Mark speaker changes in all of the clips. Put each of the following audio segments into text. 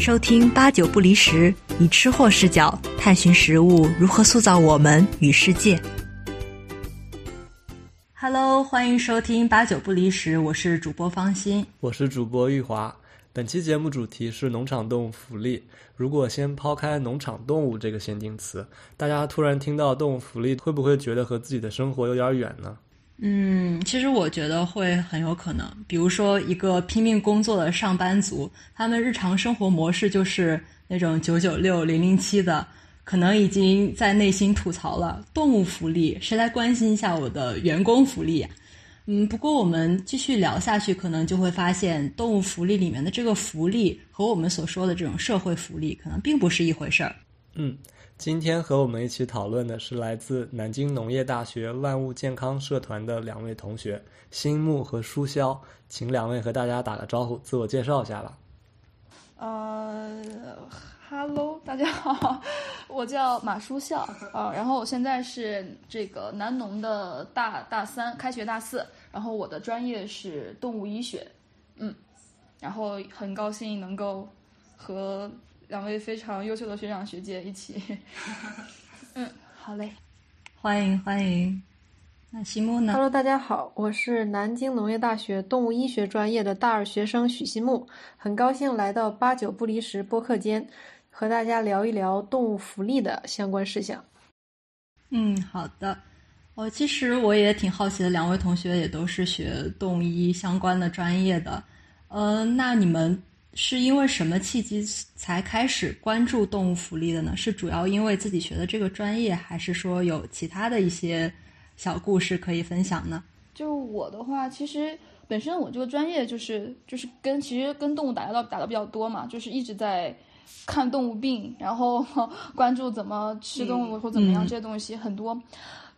Speaker 1: 收听八九不离十，以吃货视角探寻食物如何塑造我们与世界。Hello，欢迎收听八九不离十，我是主播方心，
Speaker 2: 我是主播玉华。本期节目主题是农场动物福利。如果先抛开农场动物这个限定词，大家突然听到动物福利，会不会觉得和自己的生活有点远呢？
Speaker 1: 嗯，其实我觉得会很有可能。比如说，一个拼命工作的上班族，他们日常生活模式就是那种九九六、零零七的，可能已经在内心吐槽了：动物福利，谁来关心一下我的员工福利？嗯，不过我们继续聊下去，可能就会发现，动物福利里面的这个福利和我们所说的这种社会福利，可能并不是一回事儿。
Speaker 2: 嗯。今天和我们一起讨论的是来自南京农业大学万物健康社团的两位同学，新木和舒潇，请两位和大家打个招呼，自我介绍一下吧。
Speaker 3: 呃哈喽，大家好，我叫马舒笑啊，然后我现在是这个南农的大大三，开学大四，然后我的专业是动物医学，嗯，然后很高兴能够和。两位非常优秀的学长学姐一起，嗯，好嘞，
Speaker 1: 欢迎欢迎。那西木呢
Speaker 4: ？Hello，大家好，我是南京农业大学动物医学专业的大二学生许西木，很高兴来到八九不离十播客间，和大家聊一聊动物福利的相关事项。
Speaker 1: 嗯，好的。我其实我也挺好奇的，两位同学也都是学动医相关的专业的，呃，那你们。是因为什么契机才开始关注动物福利的呢？是主要因为自己学的这个专业，还是说有其他的一些小故事可以分享呢？
Speaker 3: 就我的话，其实本身我这个专业就是就是跟其实跟动物打交道打的比较多嘛，就是一直在看动物病，然后关注怎么吃动物或怎么样这些东西很多。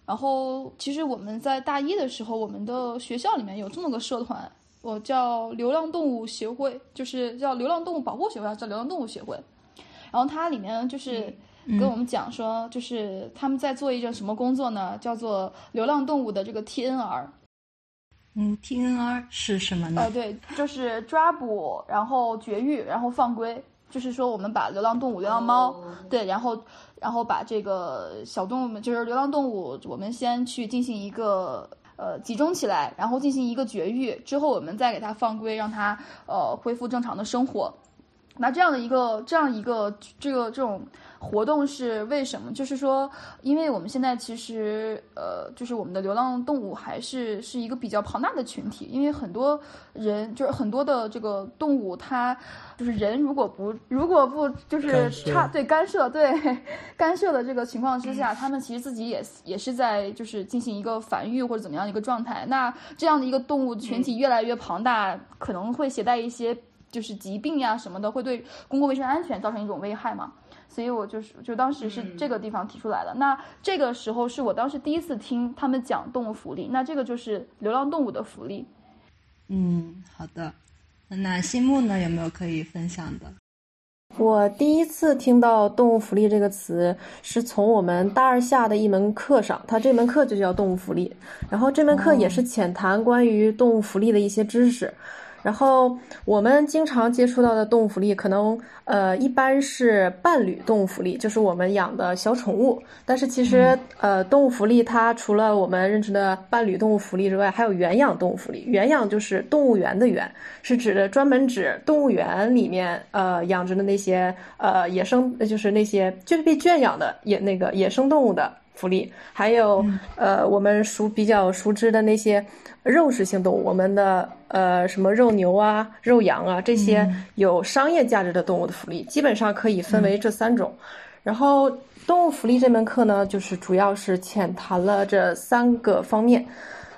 Speaker 3: 然后其实我们在大一的时候，我们的学校里面有这么个社团。我叫流浪动物协会，就是叫流浪动物保护协会，叫流浪动物协会。然后它里面就是跟我们讲说，就是他们在做一个什么工作呢？叫做流浪动物的这个 TNR。
Speaker 1: 嗯，TNR 是什么呢？
Speaker 3: 呃，对，就是抓捕，然后绝育，然后放归。就是说，我们把流浪动物、流浪猫，对，然后然后把这个小动物们，就是流浪动物，我们先去进行一个。呃，集中起来，然后进行一个绝育，之后我们再给它放归，让它呃恢复正常的生活。那这样的一个这样一个这个这种。活动是为什么？就是说，因为我们现在其实，呃，就是我们的流浪动物还是是一个比较庞大的群体。因为很多人，就是很多的这个动物，它就是人如果不如果不就是插对干涉对 干涉的这个情况之下，他们其实自己也也是在就是进行一个繁育或者怎么样一个状态。那这样的一个动物群体越来越庞大，可能会携带一些就是疾病呀什么的，会对公共卫生安全造成一种危害嘛。所以我就是就当时是这个地方提出来的。那这个时候是我当时第一次听他们讲动物福利。那这个就是流浪动物的福利。
Speaker 1: 嗯，好的。那新木呢？有没有可以分享的？
Speaker 4: 我第一次听到动物福利这个词，是从我们大二下的一门课上。它这门课就叫动物福利。然后这门课也是浅谈关于动物福利的一些知识。然后我们经常接触到的动物福利，可能呃一般是伴侣动物福利，就是我们养的小宠物。但是其实呃动物福利它除了我们认知的伴侣动物福利之外，还有原养动物福利。原养就是动物园的园，是指的专门指动物园里面呃养殖的那些呃野生，就是那些就是被圈养的野那个野生动物的。福利还有，呃，我们熟比较熟知的那些肉食性动物，我们的呃什么肉牛啊、肉羊啊这些有商业价值的动物的福利，基本上可以分为这三种。然后动物福利这门课呢，就是主要是浅谈了这三个方面。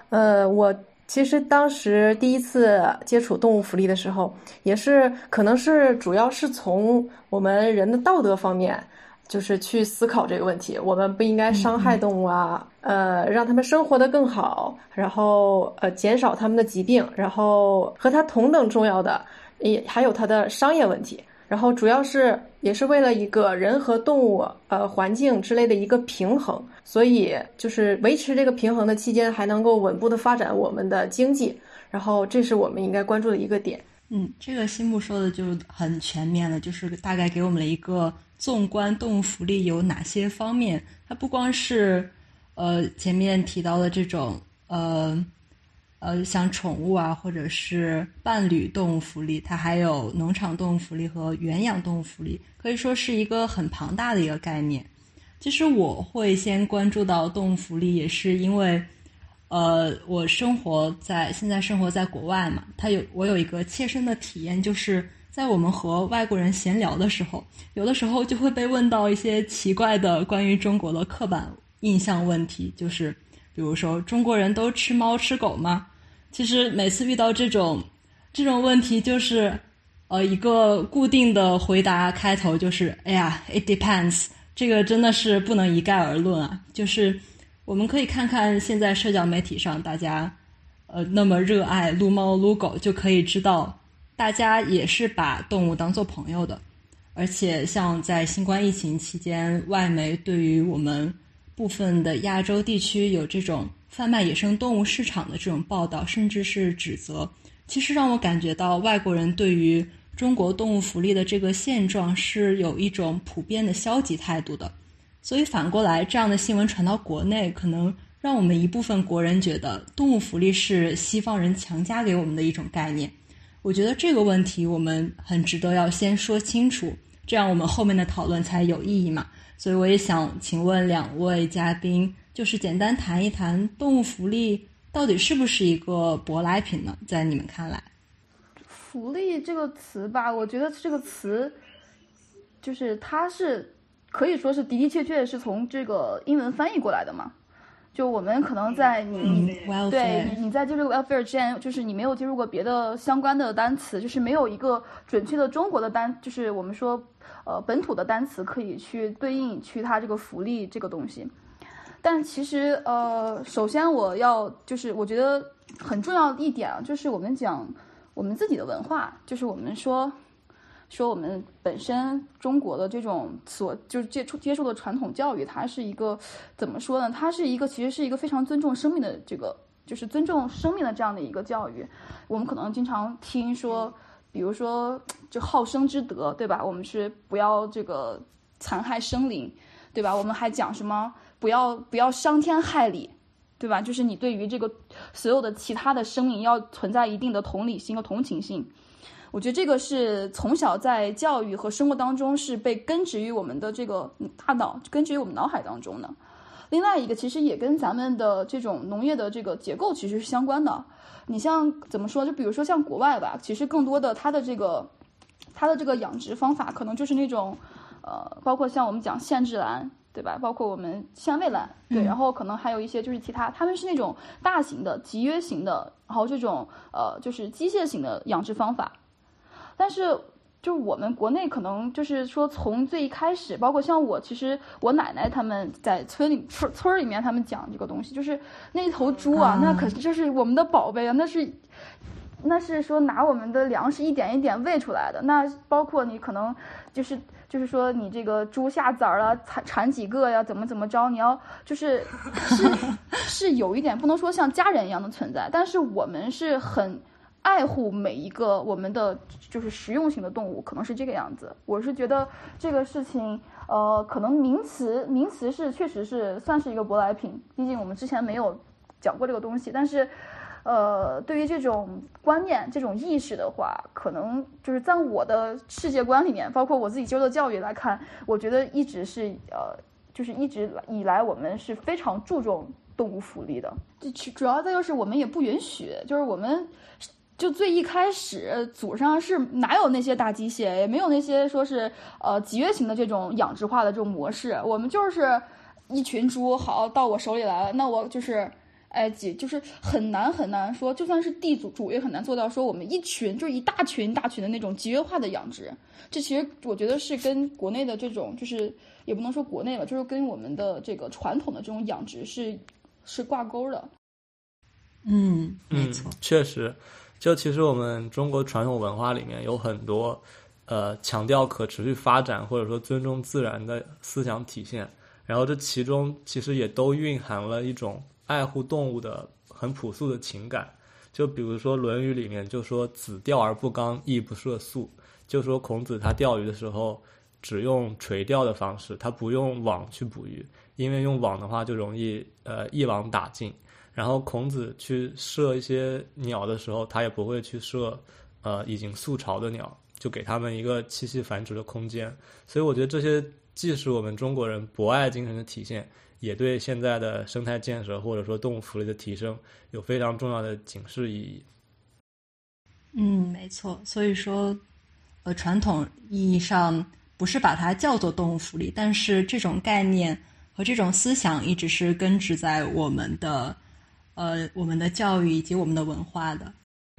Speaker 4: 呃，我其实当时第一次接触动物福利的时候，也是可能是主要是从我们人的道德方面。就是去思考这个问题，我们不应该伤害动物啊，呃，让他们生活的更好，然后呃，减少他们的疾病，然后和它同等重要的也还有它的商业问题，然后主要是也是为了一个人和动物呃环境之类的一个平衡，所以就是维持这个平衡的期间，还能够稳步的发展我们的经济，然后这是我们应该关注的一个点。
Speaker 1: 嗯，这个新木说的就很全面了，就是大概给我们了一个纵观动物福利有哪些方面。它不光是呃前面提到的这种呃呃像宠物啊，或者是伴侣动物福利，它还有农场动物福利和原养动物福利，可以说是一个很庞大的一个概念。其实我会先关注到动物福利，也是因为。呃，我生活在现在生活在国外嘛，他有我有一个切身的体验，就是在我们和外国人闲聊的时候，有的时候就会被问到一些奇怪的关于中国的刻板印象问题，就是比如说中国人都吃猫吃狗吗？其实每次遇到这种这种问题，就是呃一个固定的回答开头就是哎呀，it depends，这个真的是不能一概而论啊，就是。我们可以看看现在社交媒体上大家，呃，那么热爱撸猫撸狗，就可以知道，大家也是把动物当做朋友的。而且，像在新冠疫情期间，外媒对于我们部分的亚洲地区有这种贩卖野生动物市场的这种报道，甚至是指责，其实让我感觉到外国人对于中国动物福利的这个现状是有一种普遍的消极态度的。所以反过来，这样的新闻传到国内，可能让我们一部分国人觉得动物福利是西方人强加给我们的一种概念。我觉得这个问题我们很值得要先说清楚，这样我们后面的讨论才有意义嘛。所以我也想请问两位嘉宾，就是简单谈一谈动物福利到底是不是一个舶来品呢？在你们看来，
Speaker 3: 福利这个词吧，我觉得这个词就是它是。可以说是的的确确是从这个英文翻译过来的嘛？就我们可能在你你对你你在接触 welfare 之前，就是你没有接触过别的相关的单词，就是没有一个准确的中国的单，就是我们说呃本土的单词可以去对应去它这个福利这个东西。但其实呃，首先我要就是我觉得很重要的一点啊，就是我们讲我们自己的文化，就是我们说。说我们本身中国的这种所就是接触接受的传统教育，它是一个怎么说呢？它是一个其实是一个非常尊重生命的这个，就是尊重生命的这样的一个教育。我们可能经常听说，比如说就好生之德，对吧？我们是不要这个残害生灵，对吧？我们还讲什么不要不要伤天害理，对吧？就是你对于这个所有的其他的生命要存在一定的同理心和同情心。我觉得这个是从小在教育和生活当中是被根植于我们的这个大脑，根植于我们脑海当中的。另外一个其实也跟咱们的这种农业的这个结构其实是相关的。你像怎么说？就比如说像国外吧，其实更多的它的这个它的这个养殖方法可能就是那种，呃，包括像我们讲限制栏，对吧？包括我们限位栏，对，然后可能还有一些就是其他，他们是那种大型的集约型的，然后这种呃就是机械型的养殖方法。但是，就我们国内可能就是说，从最一开始，包括像我，其实我奶奶他们在村里村村里面，他们讲这个东西，就是那头猪啊，那可就是我们的宝贝啊，那是，那是说拿我们的粮食一点一点喂出来的。那包括你可能就是就是说你这个猪下崽儿了，产产几个呀，怎么怎么着，你要就是是 是有一点不能说像家人一样的存在，但是我们是很。爱护每一个我们的就是实用型的动物，可能是这个样子。我是觉得这个事情，呃，可能名词名词是确实是算是一个舶来品，毕竟我们之前没有讲过这个东西。但是，呃，对于这种观念、这种意识的话，可能就是在我的世界观里面，包括我自己接受的教育来看，我觉得一直是呃，就是一直以来我们是非常注重动物福利的。这主要的就是我们也不允许，就是我们。就最一开始，祖上是哪有那些大机械，也没有那些说是呃集约型的这种养殖化的这种模式。我们就是一群猪，好到我手里来了，那我就是，哎，几就是很难很难说，就算是地主主也很难做到说我们一群就是一大群大群的那种集约化的养殖。这其实我觉得是跟国内的这种就是也不能说国内了，就是跟我们的这个传统的这种养殖是是挂钩的。
Speaker 1: 嗯，没错，
Speaker 2: 确实。就其实我们中国传统文化里面有很多，呃，强调可持续发展或者说尊重自然的思想体现，然后这其中其实也都蕴含了一种爱护动物的很朴素的情感。就比如说《论语》里面就说“子钓而不刚，亦不涉宿”，就说孔子他钓鱼的时候只用垂钓的方式，他不用网去捕鱼，因为用网的话就容易呃一网打尽。然后孔子去射一些鸟的时候，他也不会去射呃已经宿巢的鸟，就给他们一个栖息繁殖的空间。所以我觉得这些既是我们中国人博爱精神的体现。也对现在的生态建设或者说动物福利的提升有非常重要的警示意义。
Speaker 1: 嗯，没错。所以说，呃，传统意义上不是把它叫做动物福利，但是这种概念和这种思想一直是根植在我们的呃我们的教育以及我们的文化的。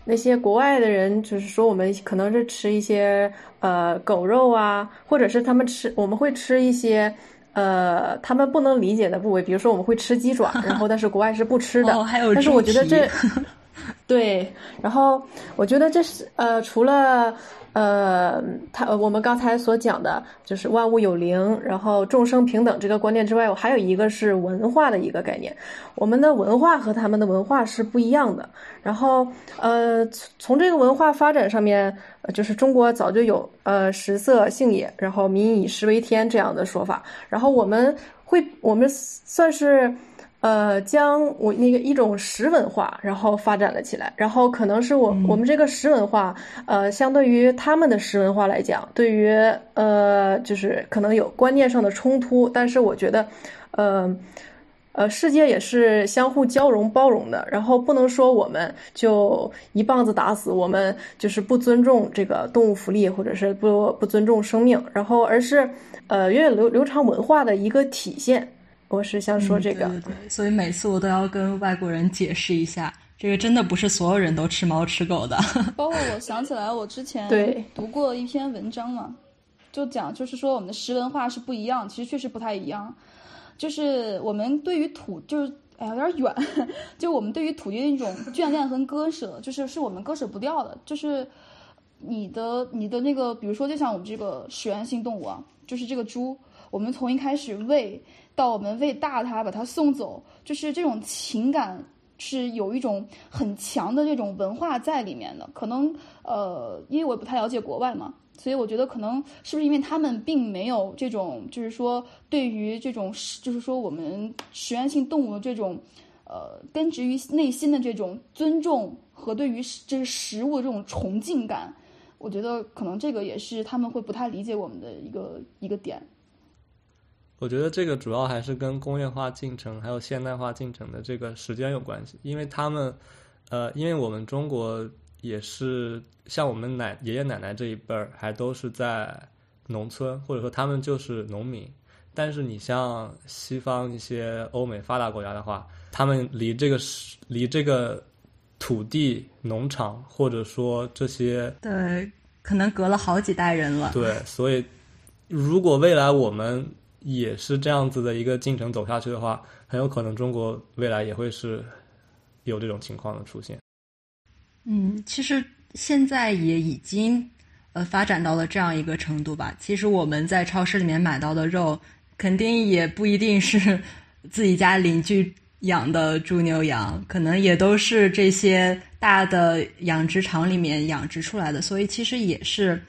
Speaker 4: 那些国外的人就是说，我们可能是吃一些呃狗肉啊，或者是他们吃我们会吃一些。呃，他们不能理解的部位，比如说我们会吃鸡爪，然后但是国外是不吃的。
Speaker 1: 哦，还有
Speaker 4: 但是我觉得这，对，然后我觉得这是呃，除了。呃，他我们刚才所讲的就是万物有灵，然后众生平等这个观念之外，我还有一个是文化的一个概念。我们的文化和他们的文化是不一样的。然后，呃，从这个文化发展上面，就是中国早就有呃食色性也，然后民以食为天这样的说法。然后我们会，我们算是。呃，将我那个一种食文化，然后发展了起来，然后可能是我我们这个食文化，呃，相对于他们的食文化来讲，对于呃，就是可能有观念上的冲突，但是我觉得，呃，呃，世界也是相互交融包容的，然后不能说我们就一棒子打死，我们就是不尊重这个动物福利，或者是不不尊重生命，然后而是呃源远流流长文化的一个体现。我是想说这个，
Speaker 1: 对对对，所以每次我都要跟外国人解释一下，这个真的不是所有人都吃猫吃狗的。
Speaker 3: 包括我想起来，我之前
Speaker 4: 对
Speaker 3: 读过一篇文章嘛，就讲就是说我们的食文化是不一样，其实确实不太一样。就是我们对于土，就是哎呀有点远，就我们对于土地的一种眷恋和割舍，就是是我们割舍不掉的。就是你的你的那个，比如说就像我们这个食源性动物啊，就是这个猪，我们从一开始喂。到我们喂大它，把它送走，就是这种情感是有一种很强的这种文化在里面的。可能呃，因为我不太了解国外嘛，所以我觉得可能是不是因为他们并没有这种，就是说对于这种，就是说我们食源性动物的这种，呃，根植于内心的这种尊重和对于就是食物的这种崇敬感，我觉得可能这个也是他们会不太理解我们的一个一个点。
Speaker 2: 我觉得这个主要还是跟工业化进程还有现代化进程的这个时间有关系，因为他们，呃，因为我们中国也是像我们奶爷爷奶奶这一辈儿，还都是在农村，或者说他们就是农民。但是你像西方一些欧美发达国家的话，他们离这个离这个土地、农场，或者说这些，
Speaker 1: 对，可能隔了好几代人了。
Speaker 2: 对，所以如果未来我们。也是这样子的一个进程走下去的话，很有可能中国未来也会是有这种情况的出现。
Speaker 1: 嗯，其实现在也已经呃发展到了这样一个程度吧。其实我们在超市里面买到的肉，肯定也不一定是自己家邻居养的猪牛羊，可能也都是这些大的养殖场里面养殖出来的，所以其实也是。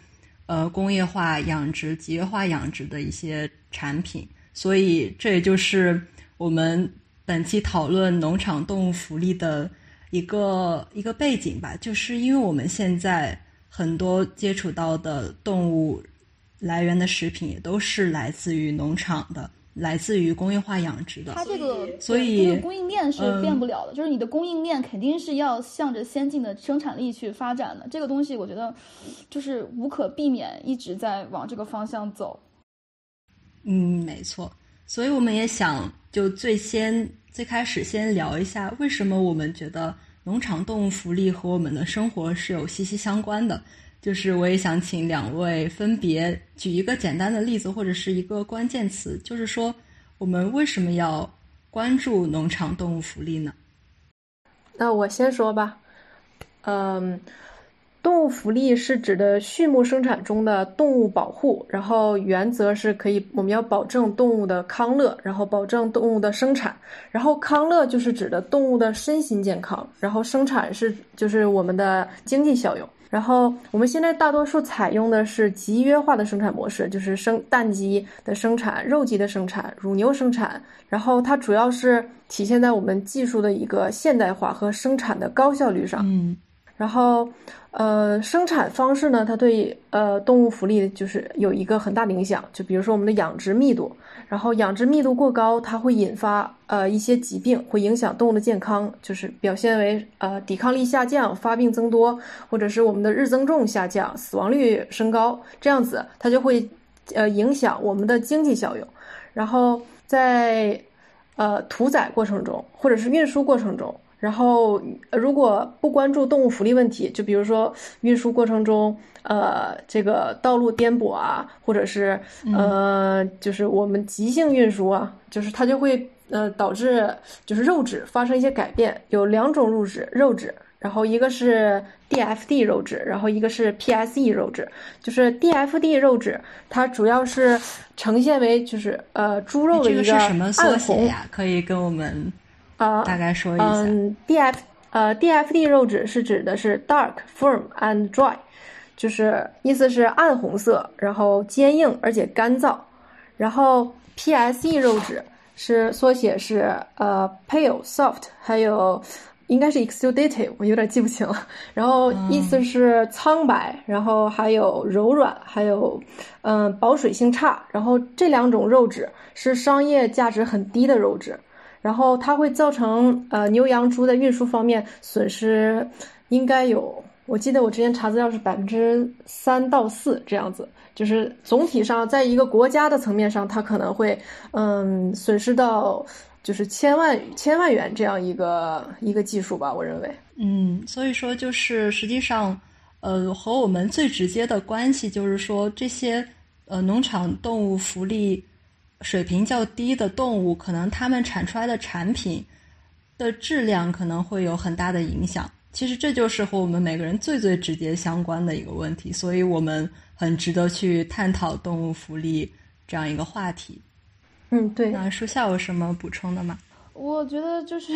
Speaker 1: 呃，工业化养殖、集约化养殖的一些产品，所以这也就是我们本期讨论农场动物福利的一个一个背景吧。就是因为我们现在很多接触到的动物来源的食品，也都是来自于农场的。来自于工业化养殖的，
Speaker 3: 它这个
Speaker 1: 所以
Speaker 3: 供应链是变不了的，就是你的供应链肯定是要向着先进的生产力去发展的。这个东西我觉得就是无可避免，一直在往这个方向走。
Speaker 1: 嗯，没错。所以我们也想就最先最开始先聊一下，为什么我们觉得农场动物福利和我们的生活是有息息相关的。就是我也想请两位分别举一个简单的例子，或者是一个关键词，就是说我们为什么要关注农场动物福利呢？
Speaker 4: 那我先说吧。嗯，动物福利是指的畜牧生产中的动物保护，然后原则是可以，我们要保证动物的康乐，然后保证动物的生产，然后康乐就是指的动物的身心健康，然后生产是就是我们的经济效用。然后我们现在大多数采用的是集约化的生产模式，就是生蛋鸡的生产、肉鸡的生产、乳牛生产，然后它主要是体现在我们技术的一个现代化和生产的高效率上。
Speaker 1: 嗯。
Speaker 4: 然后，呃，生产方式呢，它对呃动物福利就是有一个很大的影响。就比如说我们的养殖密度，然后养殖密度过高，它会引发呃一些疾病，会影响动物的健康，就是表现为呃抵抗力下降、发病增多，或者是我们的日增重下降、死亡率升高，这样子它就会呃影响我们的经济效用。然后在呃屠宰过程中，或者是运输过程中。然后，如果不关注动物福利问题，就比如说运输过程中，呃，这个道路颠簸啊，或者是呃，就是我们急性运输啊，就是它就会呃导致就是肉质发生一些改变。有两种肉质，肉质，然后一个是 DFD 肉质，然后一个是 PSE 肉质。就是 DFD 肉质，它主要是呈现为就是呃猪肉的一个暗红
Speaker 1: 呀，可以跟我们。
Speaker 4: 啊，
Speaker 1: 大概说一下。
Speaker 4: 嗯，D.F. 呃，D.F.D. 肉质是指的是 dark, firm and dry，就是意思是暗红色，然后坚硬而且干燥。然后 P.S.E. 肉质是缩写是呃 pale, soft，还有应该是 exudative，我有点记不清了。然后意思是苍白，然后还有柔软，还有嗯保水性差。然后这两种肉质是商业价值很低的肉质。然后它会造成呃牛羊猪在运输方面损失，应该有，我记得我之前查资料是百分之三到四这样子，就是总体上在一个国家的层面上，它可能会嗯损失到就是千万千万元这样一个一个技术吧，我认为。
Speaker 1: 嗯，所以说就是实际上，呃，和我们最直接的关系就是说这些呃农场动物福利。水平较低的动物，可能它们产出来的产品的质量可能会有很大的影响。其实这就是和我们每个人最最直接相关的一个问题，所以我们很值得去探讨动物福利这样一个话题。
Speaker 4: 嗯，对。
Speaker 1: 那树下有什么补充的吗？
Speaker 3: 我觉得就是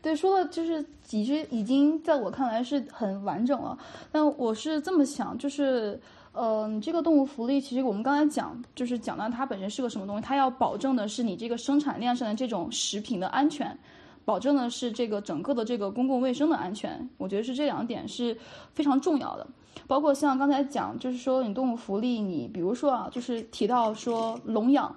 Speaker 3: 对说的，就是其实已经在我看来是很完整了。但我是这么想，就是。嗯，这个动物福利其实我们刚才讲，就是讲到它本身是个什么东西，它要保证的是你这个生产链上的这种食品的安全，保证的是这个整个的这个公共卫生的安全。我觉得是这两点是非常重要的。包括像刚才讲，就是说你动物福利，你比如说啊，就是提到说笼养。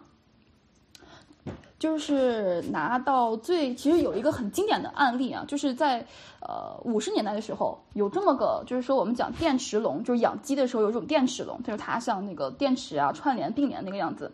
Speaker 3: 就是拿到最，其实有一个很经典的案例啊，就是在呃五十年代的时候，有这么个，就是说我们讲电池笼，就是养鸡的时候有一种电池笼，就是它像那个电池啊串联并联那个样子，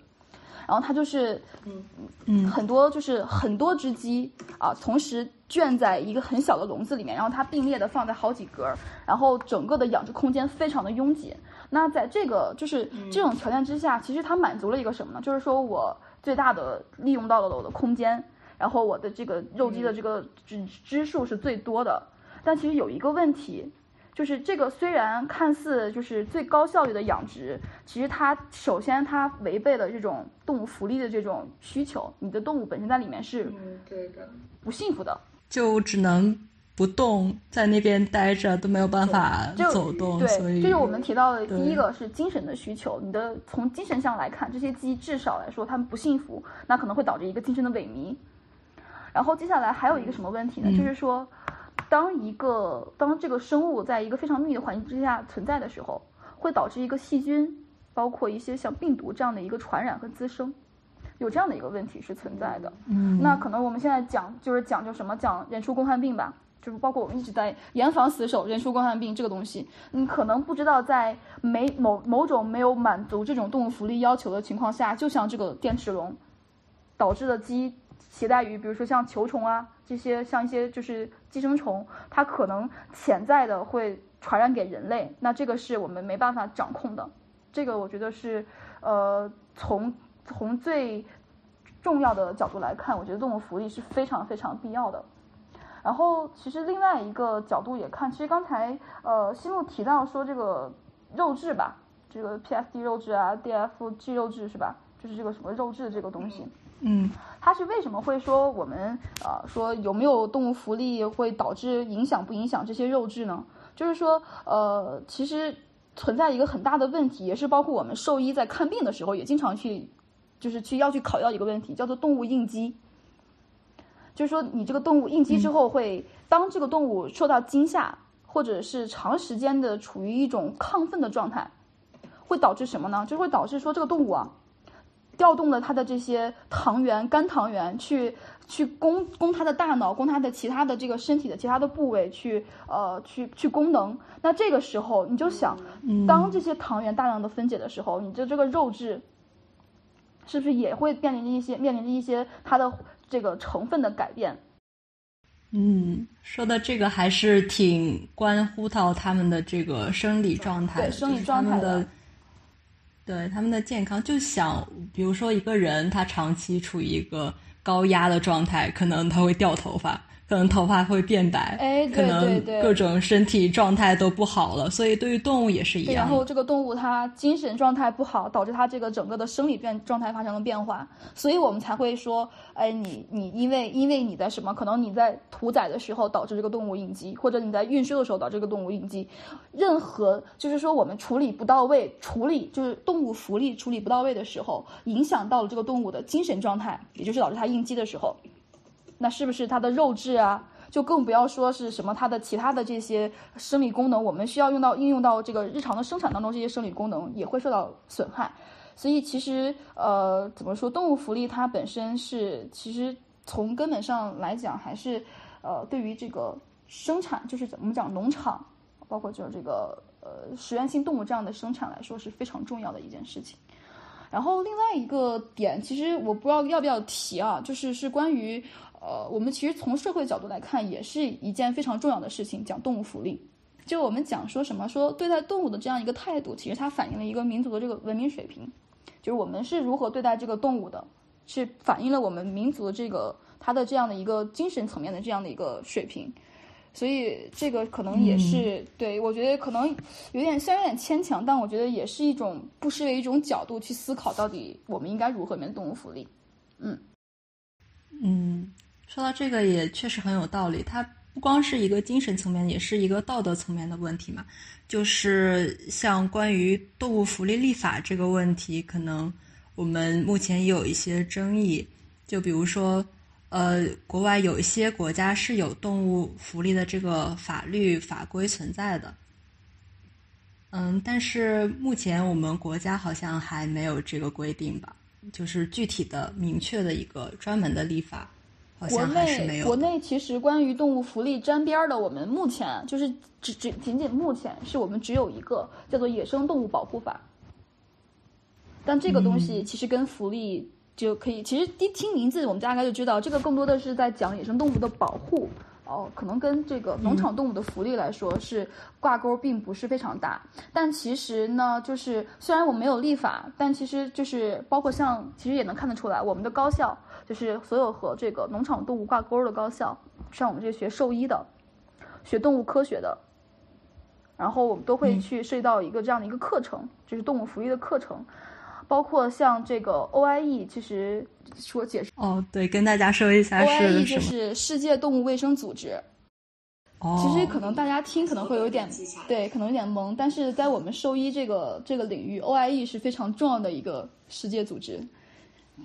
Speaker 3: 然后它就是嗯嗯很多就是很多只鸡啊同时圈在一个很小的笼子里面，然后它并列的放在好几格，然后整个的养殖空间非常的拥挤。那在这个就是这种条件之下，其实它满足了一个什么呢？就是说我。最大的利用到了我的空间，然后我的这个肉鸡的这个只只数是最多的，但其实有一个问题，就是这个虽然看似就是最高效率的养殖，其实它首先它违背了这种动物福利的这种需求，你的动物本身在里面是
Speaker 4: 对的。
Speaker 3: 不幸福的，
Speaker 1: 就只能。不动在那边待着都没有办法走动，所以
Speaker 3: 这是我们提到的第一个是精神的需求。你的从精神上来看，这些鸡至少来说它们不幸福，那可能会导致一个精神的萎靡。然后接下来还有一个什么问题呢？就是说，当一个当这个生物在一个非常密的环境之下存在的时候，会导致一个细菌，包括一些像病毒这样的一个传染和滋生，有这样的一个问题是存在的。
Speaker 1: 嗯，
Speaker 3: 那可能我们现在讲就是讲究什么讲人畜共患病吧。就是包括我们一直在严防死守人畜共患病这个东西，你可能不知道，在没某某种没有满足这种动物福利要求的情况下，就像这个电池笼导致的鸡携带于，比如说像球虫啊这些，像一些就是寄生虫，它可能潜在的会传染给人类，那这个是我们没办法掌控的。这个我觉得是，呃，从从最重要的角度来看，我觉得动物福利是非常非常必要的。然后其实另外一个角度也看，其实刚才呃西木提到说这个肉质吧，这个 PSD 肉质啊，DFG 肉质是吧？就是这个什么肉质这个东西，
Speaker 1: 嗯，
Speaker 3: 它是为什么会说我们呃说有没有动物福利会导致影响不影响这些肉质呢？就是说呃其实存在一个很大的问题，也是包括我们兽医在看病的时候也经常去就是去要去考虑一个问题，叫做动物应激。就是说，你这个动物应激之后，会当这个动物受到惊吓，或者是长时间的处于一种亢奋的状态，会导致什么呢？就会导致说这个动物啊，调动了它的这些糖原、肝糖原，去去供供它的大脑、供它的其他的这个身体的其他的部位去呃去去功能。那这个时候，你就想，当这些糖原大量的分解的时候，你的这个肉质是不是也会面临着一些面临着一些它的。这个成分的改变，
Speaker 1: 嗯，说的这个还是挺关乎到他们的这个生理状态，
Speaker 3: 对生理状态
Speaker 1: 的，对他们的健康。就想，比如说一个人他长期处于一个高压的状态，可能他会掉头发。可能头发会变白，
Speaker 3: 哎，
Speaker 1: 可能各种身体状态都不好了，所以对于动物也是一样。
Speaker 3: 然后这个动物它精神状态不好，导致它这个整个的生理变状态发生了变化，所以我们才会说，哎，你你因为因为你在什么？可能你在屠宰的时候导致这个动物应激，或者你在运输的时候导致这个动物应激，任何就是说我们处理不到位，处理就是动物福利处理不到位的时候，影响到了这个动物的精神状态，也就是导致它应激的时候。那是不是它的肉质啊？就更不要说是什么它的其他的这些生理功能，我们需要用到应用到这个日常的生产当中，这些生理功能也会受到损害。所以其实呃，怎么说，动物福利它本身是其实从根本上来讲，还是呃，对于这个生产，就是怎么讲农场，包括就是这个呃实验性动物这样的生产来说，是非常重要的一件事情。然后另外一个点，其实我不知道要不要提啊，就是是关于。呃，我们其实从社会角度来看，也是一件非常重要的事情，讲动物福利。就我们讲说什么，说对待动物的这样一个态度，其实它反映了一个民族的这个文明水平，就是我们是如何对待这个动物的，是反映了我们民族的这个它的这样的一个精神层面的这样的一个水平。所以这个可能也是对我觉得可能有点虽然有点牵强，但我觉得也是一种不失为一种角度去思考，到底我们应该如何面对动物福利。嗯
Speaker 1: 嗯。说到这个也确实很有道理，它不光是一个精神层面，也是一个道德层面的问题嘛。就是像关于动物福利立法这个问题，可能我们目前也有一些争议。就比如说，呃，国外有一些国家是有动物福利的这个法律法规存在的，嗯，但是目前我们国家好像还没有这个规定吧？就是具体的、明确的一个专门的立法。
Speaker 3: 国内国内其实关于动物福利沾边儿的，我们目前就是只只仅仅目前是我们只有一个叫做《野生动物保护法》，但这个东西其实跟福利就可以，其实一听名字我们大概就知道，这个更多的是在讲野生动物的保护。哦，可能跟这个农场动物的福利来说是挂钩，并不是非常大。但其实呢，就是虽然我们没有立法，但其实就是包括像，其实也能看得出来，我们的高校就是所有和这个农场动物挂钩的高校，像我们这些学兽医的、学动物科学的，然后我们都会去涉及到一个这样的一个课程，就是动物福利的课程。包括像这个 OIE，其实说解释
Speaker 1: 哦，对，跟大家说一下
Speaker 3: ，OIE 就是世界动物卫生组织。
Speaker 1: 哦，
Speaker 3: 其实可能大家听可能会有点对，可能有点懵，但是在我们兽医这个这个领域，OIE 是非常重要的一个世界组织。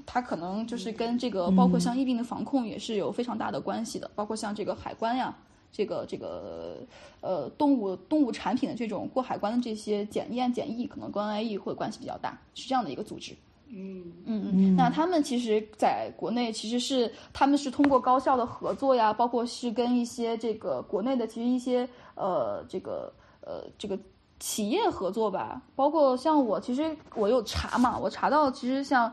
Speaker 3: 它可能就是跟这个包括像疫病的防控也是有非常大的关系的，包括像这个海关呀。这个这个呃动物动物产品的这种过海关的这些检验检疫，可能跟 IE 会关系比较大，是这样的一个组织。
Speaker 1: 嗯
Speaker 3: 嗯嗯。那他们其实在国内其实是他们是通过高校的合作呀，包括是跟一些这个国内的其实一些呃这个呃这个企业合作吧，包括像我其实我有查嘛，我查到其实像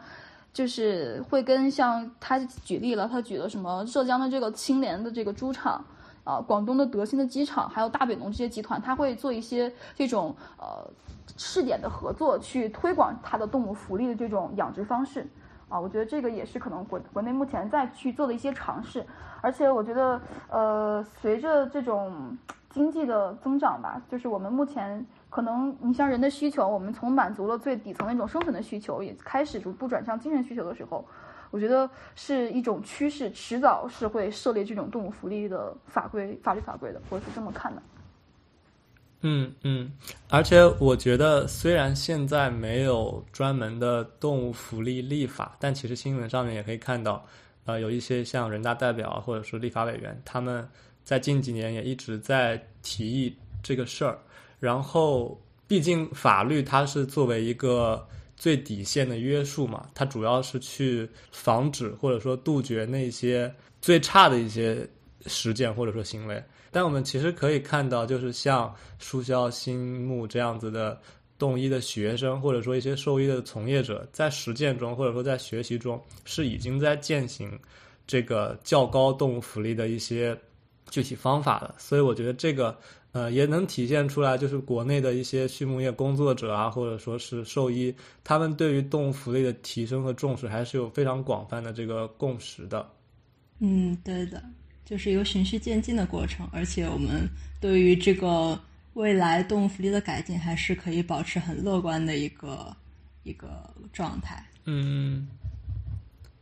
Speaker 3: 就是会跟像他举例了，他举了什么浙江的这个青莲的这个猪场。啊，广东的德兴的机场，还有大北农这些集团，他会做一些这种呃试点的合作，去推广它的动物福利的这种养殖方式。啊，我觉得这个也是可能国国内目前在去做的一些尝试，而且我觉得呃，随着这种经济的增长吧，就是我们目前可能你像人的需求，我们从满足了最底层那种生存的需求，也开始逐步转向精神需求的时候，我觉得是一种趋势，迟早是会设立这种动物福利的法规、法律法规的，我是这么看的。
Speaker 2: 嗯嗯，而且我觉得，虽然现在没有专门的动物福利立法，但其实新闻上面也可以看到，呃，有一些像人大代表或者是立法委员，他们在近几年也一直在提议这个事儿。然后，毕竟法律它是作为一个最底线的约束嘛，它主要是去防止或者说杜绝那些最差的一些实践或者说行为。但我们其实可以看到，就是像书肖新木这样子的动医的学生，或者说一些兽医的从业者，在实践中或者说在学习中，是已经在践行这个较高动物福利的一些具体方法的。所以我觉得这个呃也能体现出来，就是国内的一些畜牧业工作者啊，或者说是兽医，他们对于动物福利的提升和重视，还是有非常广泛的这个共识的。
Speaker 1: 嗯，对的。就是一个循序渐进的过程，而且我们对于这个未来动物福利的改进，还是可以保持很乐观的一个一个状态。
Speaker 2: 嗯，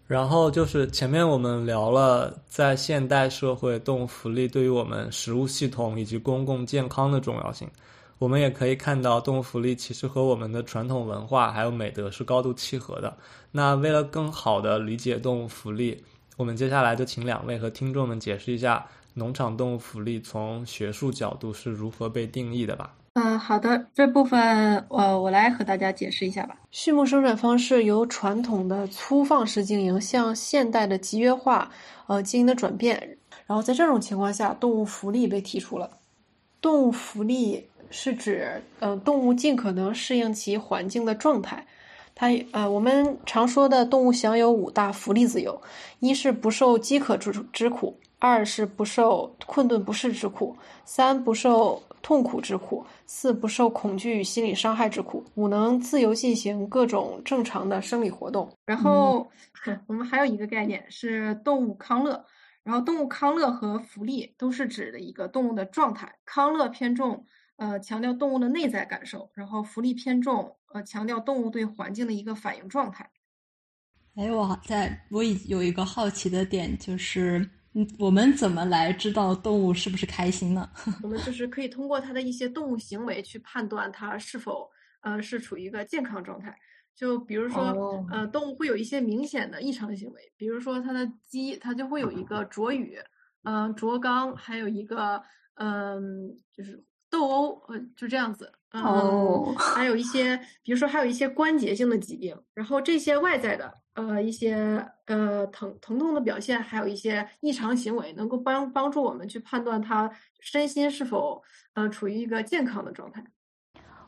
Speaker 2: 然后就是前面我们聊了，在现代社会，动物福利对于我们食物系统以及公共健康的重要性，我们也可以看到，动物福利其实和我们的传统文化还有美德是高度契合的。那为了更好的理解动物福利，我们接下来就请两位和听众们解释一下农场动物福利从学术角度是如何被定义的吧。
Speaker 5: 好的，这部分呃，我来和大家解释一下吧。
Speaker 4: 畜牧生产方式由传统的粗放式经营向现代的集约化呃经营的转变，然后在这种情况下，动物福利被提出了。动物福利是指嗯，动物尽可能适应其环境的状态。它呃，我们常说的动物享有五大福利自由：一是不受饥渴之之苦；二是不受困顿不适之苦；三不受痛苦之苦；四不受恐惧与心理伤害之苦；五能自由进行各种正常的生理活动。
Speaker 5: 然后我们还有一个概念是动物康乐。然后动物康乐和福利都是指的一个动物的状态。康乐偏重。呃，强调动物的内在感受，然后福利偏重，呃，强调动物对环境的一个反应状态。
Speaker 1: 哎，我在我有一个好奇的点，就是，嗯，我们怎么来知道动物是不是开心呢？
Speaker 5: 我们就是可以通过它的一些动物行为去判断它是否，呃，是处于一个健康状态。就比如说，呃，动物会有一些明显的异常行为，比如说它的鸡，它就会有一个啄羽，嗯，啄肛，还有一个，嗯，就是。斗殴，呃，就这样子。哦，还有一些，比如说还有一些关节性的疾病，然后这些外在的，呃，一些呃疼疼痛的表现，还有一些异常行为，能够帮帮助我们去判断他身心是否呃处于一个健康的状态。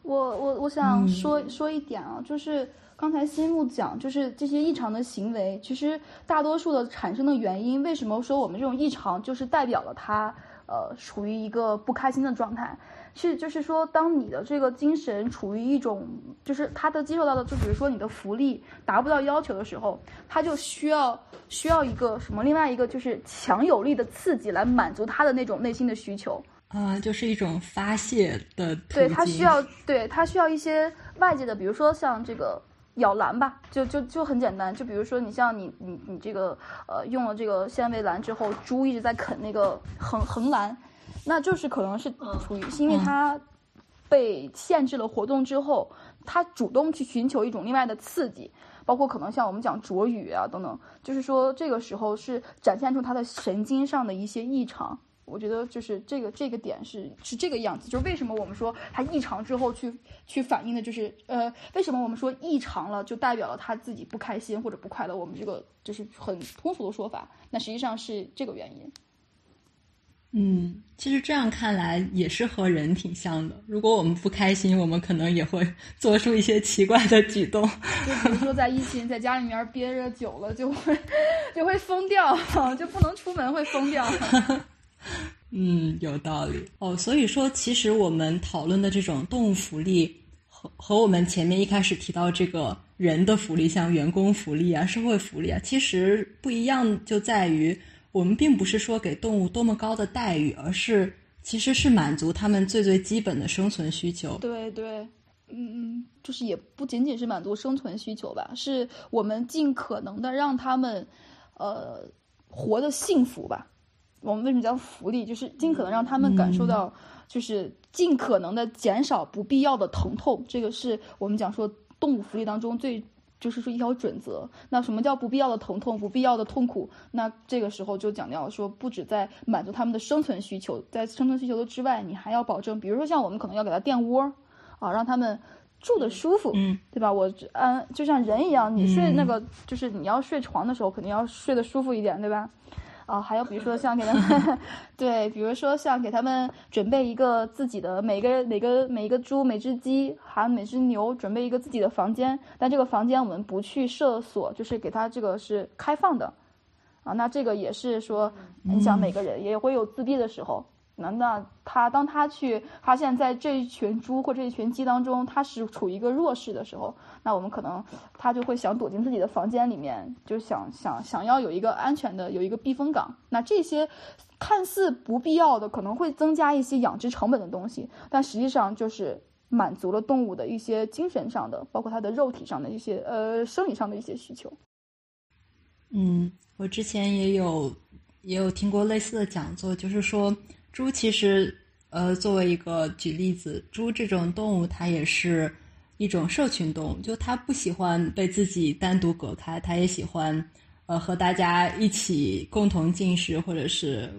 Speaker 3: 我我我想说说一点啊，就是刚才新木讲，就是这些异常的行为，其实大多数的产生的原因，为什么说我们这种异常就是代表了他？呃，处于一个不开心的状态，是就是说，当你的这个精神处于一种，就是他的接受到的，就比如说你的福利达不到要求的时候，他就需要需要一个什么，另外一个就是强有力的刺激来满足他的那种内心的需求，
Speaker 1: 啊，就是一种发泄的，
Speaker 3: 对他需要，对他需要一些外界的，比如说像这个。咬栏吧，就就就很简单，就比如说你像你你你这个呃用了这个纤维栏之后，猪一直在啃那个横横栏，那就是可能是处于是因为他被限制了活动之后，他主动去寻求一种另外的刺激，包括可能像我们讲啄羽啊等等，就是说这个时候是展现出他的神经上的一些异常。我觉得就是这个这个点是是这个样子，就是为什么我们说他异常之后去去反映的，就是呃，为什么我们说异常了就代表了他自己不开心或者不快乐？我们这个就是很通俗的说法，那实际上是这个原因。
Speaker 1: 嗯，其实这样看来也是和人挺像的。如果我们不开心，我们可能也会做出一些奇怪的举动，
Speaker 3: 就比如说在疫情在家里面憋着久了，就会 就会疯掉，就不能出门会疯掉。
Speaker 1: 嗯，有道理哦。所以说，其实我们讨论的这种动物福利和和我们前面一开始提到这个人的福利，像员工福利啊、社会福利啊，其实不一样就在于，我们并不是说给动物多么高的待遇，而是其实是满足他们最最基本的生存需求。
Speaker 3: 对对，嗯嗯，就是也不仅仅是满足生存需求吧，是我们尽可能的让他们，呃，活得幸福吧。我们为什么叫福利？就是尽可能让他们感受到，就是尽可能的减少不必要的疼痛。这个是我们讲说动物福利当中最，就是说一条准则。那什么叫不必要的疼痛、不必要的痛苦？那这个时候就讲到说，不止在满足他们的生存需求，在生存需求的之外，你还要保证，比如说像我们可能要给它垫窝，啊，让他们住的舒服，
Speaker 1: 嗯，
Speaker 3: 对吧？我安就像人一样，你睡那个就是你要睡床的时候，肯定要睡得舒服一点，对吧？啊，还有比如说像给他们，对，比如说像给他们准备一个自己的每个每个每一个猪、每只鸡，还有每只牛准备一个自己的房间，但这个房间我们不去设锁，就是给它这个是开放的，啊，那这个也是说，你想每个人也会有自闭的时候。那那他当他去发现，在这一群猪或这一群鸡当中，他是处于一个弱势的时候，那我们可能他就会想躲进自己的房间里面，就想想想要有一个安全的有一个避风港。那这些看似不必要的，可能会增加一些养殖成本的东西，但实际上就是满足了动物的一些精神上的，包括它的肉体上的一些呃生理上的一些需求。
Speaker 1: 嗯，我之前也有也有听过类似的讲座，就是说。猪其实，呃，作为一个举例子，猪这种动物它也是一种社群动物，就它不喜欢被自己单独隔开，它也喜欢，呃，和大家一起共同进食或者是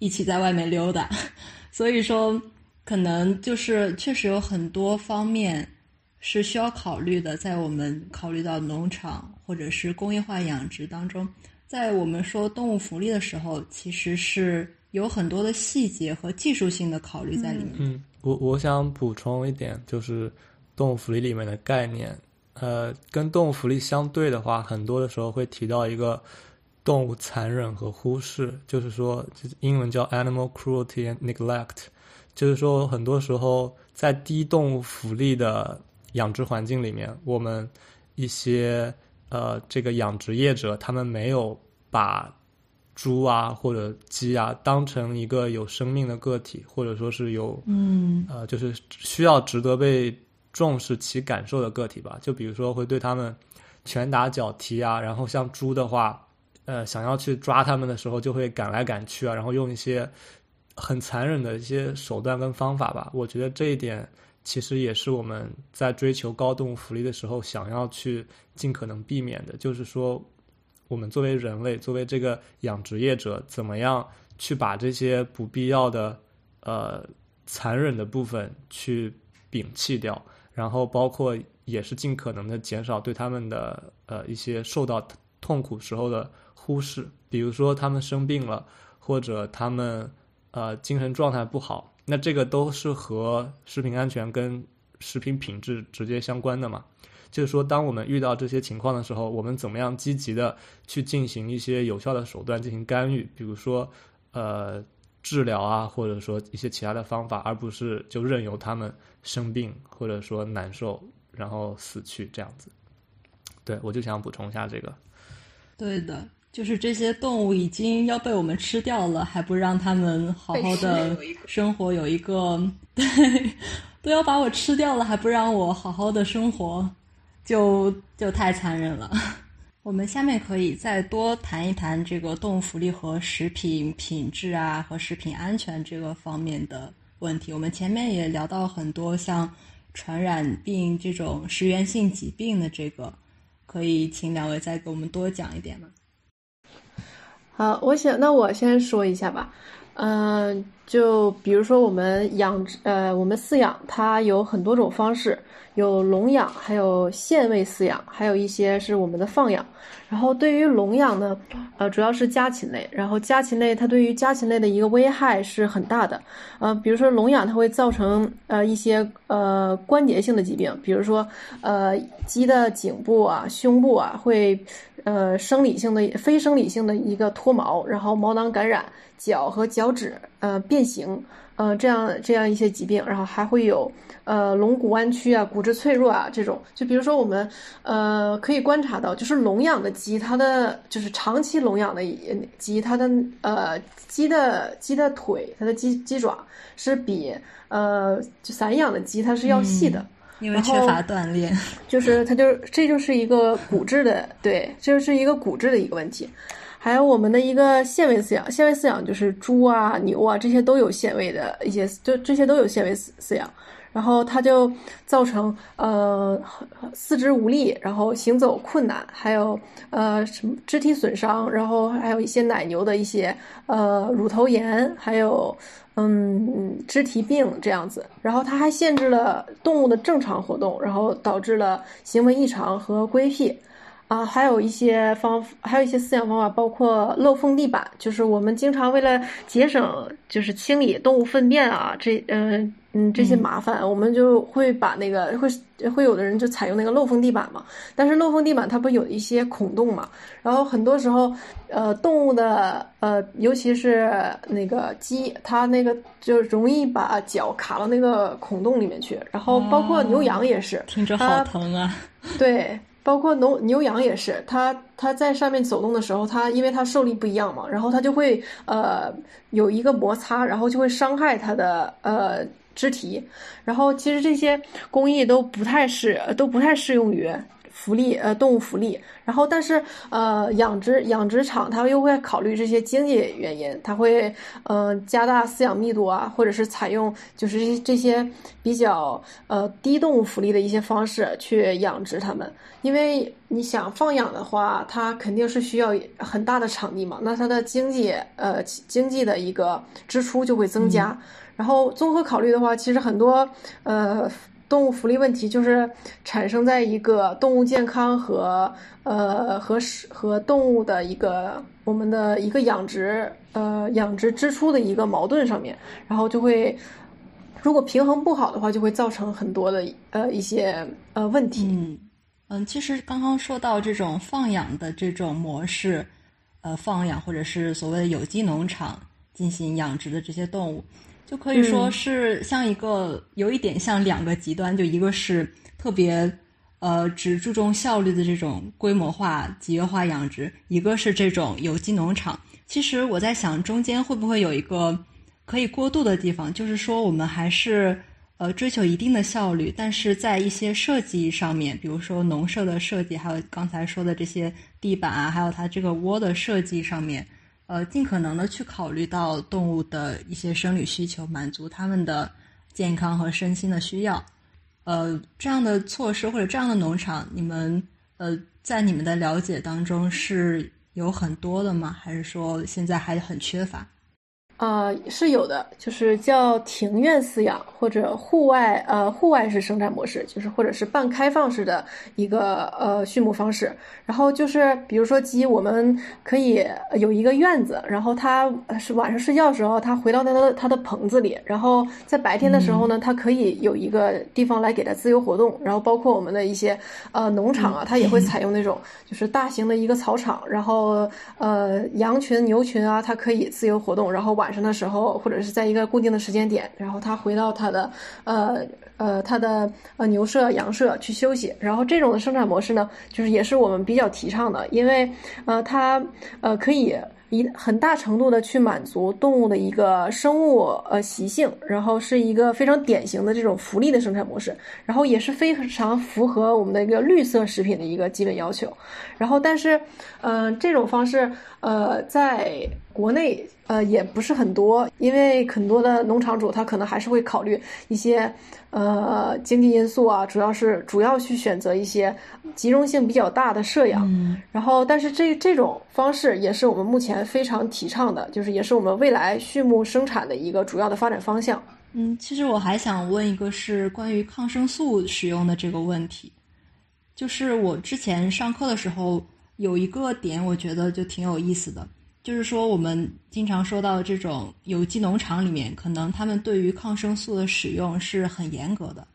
Speaker 1: 一起在外面溜达。所以说，可能就是确实有很多方面是需要考虑的，在我们考虑到农场或者是工业化养殖当中，在我们说动物福利的时候，其实是。有很多的细节和技术性的考虑在里面。
Speaker 2: 嗯，我我想补充一点，就是动物福利里面的概念，呃，跟动物福利相对的话，很多的时候会提到一个动物残忍和忽视，就是说，英文叫 animal cruelty and neglect，就是说，很多时候在低动物福利的养殖环境里面，我们一些呃这个养殖业者，他们没有把。猪啊，或者鸡啊，当成一个有生命的个体，或者说是有，
Speaker 1: 嗯，
Speaker 2: 呃，就是需要值得被重视其感受的个体吧。就比如说，会对他们拳打脚踢啊，然后像猪的话，呃，想要去抓他们的时候，就会赶来赶去啊，然后用一些很残忍的一些手段跟方法吧。我觉得这一点其实也是我们在追求高动物福利的时候想要去尽可能避免的，就是说。我们作为人类，作为这个养殖业者，怎么样去把这些不必要的、呃残忍的部分去摒弃掉？然后，包括也是尽可能的减少对他们的呃一些受到痛苦时候的忽视，比如说他们生病了，或者他们呃精神状态不好，那这个都是和食品安全跟食品品质直接相关的嘛。就是说，当我们遇到这些情况的时候，我们怎么样积极的去进行一些有效的手段进行干预？比如说，呃，治疗啊，或者说一些其他的方法，而不是就任由他们生病或者说难受，然后死去这样子。对，我就想补充一下这个。
Speaker 1: 对的，就是这些动物已经要被我们吃掉了，还不让他们好好的生活，有一个对，都要把我吃掉了，还不让我好好的生活。就就太残忍了。我们下面可以再多谈一谈这个动物福利和食品品质啊，和食品安全这个方面的问题。我们前面也聊到很多像传染病这种食源性疾病的这个，可以请两位再给我们多讲一点吗？
Speaker 4: 好，我想那我先说一下吧。嗯，就比如说我们养殖，呃，我们饲养它有很多种方式。有笼养，还有限位饲养，还有一些是我们的放养。然后对于笼养呢，呃，主要是家禽类。然后家禽类它对于家禽类的一个危害是很大的。呃，比如说笼养它会造成呃一些呃关节性的疾病，比如说呃鸡的颈部啊、胸部啊会呃生理性的、非生理性的一个脱毛，然后毛囊感染、脚和脚趾呃变形，呃这样这样一些疾病，然后还会有呃龙骨弯曲啊、骨质脆弱啊这种。就比如说我们呃可以观察到，就是笼养的鸡，它的就是长期笼养的鸡，它的呃鸡的鸡的腿，它的鸡鸡爪是比呃就散养的鸡它是要细的。
Speaker 1: 因为缺乏锻炼，
Speaker 4: 就是它就是这就是一个骨质的，对，这就是一个骨质的一个问题。还有我们的一个限位饲养，限位饲养就是猪啊、牛啊这些都有限位的一些，就这些都有限位饲饲养，然后它就造成呃四肢无力，然后行走困难，还有呃什么肢体损伤，然后还有一些奶牛的一些呃乳头炎，还有。嗯，肢体病这样子，然后它还限制了动物的正常活动，然后导致了行为异常和规避，啊，还有一些方，还有一些饲养方法，包括漏缝地板，就是我们经常为了节省，就是清理动物粪便啊，这嗯。嗯，这些麻烦，我们就会把那个会会有的人就采用那个漏风地板嘛。但是漏风地板它不有一些孔洞嘛？然后很多时候，呃，动物的呃，尤其是那个鸡，它那个就容易把脚卡到那个孔洞里面去。然后包括牛羊也是，
Speaker 1: 听着好疼啊。
Speaker 4: 对，包括牛牛羊也是，它它在上面走动的时候，它因为它受力不一样嘛，然后它就会呃有一个摩擦，然后就会伤害它的呃。肢体，然后其实这些工艺都不太适，都不太适用于福利，呃，动物福利。然后，但是，呃，养殖养殖场它又会考虑这些经济原因，它会，嗯，加大饲养密度啊，或者是采用就是这些比较呃低动物福利的一些方式去养殖它们。因为你想放养的话，它肯定是需要很大的场地嘛，那它的经济，呃，经济的一个支出就会增加。然后综合考虑的话，其实很多呃动物福利问题就是产生在一个动物健康和呃和和动物的一个我们的一个养殖呃养殖支出的一个矛盾上面，然后就会如果平衡不好的话，就会造成很多的呃一些呃问题。
Speaker 1: 嗯嗯，其实刚刚说到这种放养的这种模式，呃放养或者是所谓的有机农场进行养殖的这些动物。就可以说是像一个有一点像两个极端，就一个是特别呃只注重效率的这种规模化集约化养殖，一个是这种有机农场。其实我在想，中间会不会有一个可以过渡的地方？就是说，我们还是呃追求一定的效率，但是在一些设计上面，比如说农舍的设计，还有刚才说的这些地板啊，还有它这个窝的设计上面。呃，尽可能的去考虑到动物的一些生理需求，满足他们的健康和身心的需要。呃，这样的措施或者这样的农场，你们呃在你们的了解当中是有很多的吗？还是说现在还很缺乏？
Speaker 4: 啊，是有的，就是叫庭院饲养或者户外呃户外式生产模式，就是或者是半开放式的一个呃畜牧方式。然后就是比如说鸡，我们可以有一个院子，然后它是晚上睡觉的时候，它回到它的它的棚子里，然后在白天的时候呢，它可以有一个地方来给它自由活动。然后包括我们的一些呃农场啊，它也会采用那种就是大型的一个草场，然后呃羊群牛群啊，它可以自由活动，然后晚。晚上的时候，或者是在一个固定的时间点，然后他回到他的呃呃他的呃牛舍、羊舍去休息。然后这种的生产模式呢，就是也是我们比较提倡的，因为呃它呃可以。一很大程度的去满足动物的一个生物呃习性，然后是一个非常典型的这种福利的生产模式，然后也是非常符合我们的一个绿色食品的一个基本要求。然后，但是，嗯，这种方式呃，在国内呃也不是很多，因为很多的农场主他可能还是会考虑一些。呃，经济因素啊，主要是主要去选择一些集中性比较大的舍养，然后，但是这这种方式也是我们目前非常提倡的，就是也是我们未来畜牧生产的一个主要的发展方向。
Speaker 1: 嗯，其实我还想问一个，是关于抗生素使用的这个问题，就是我之前上课的时候有一个点，我觉得就挺有意思的。就是说，我们经常说到这种有机农场里面，可能他们对于抗生素的使用是很严格的。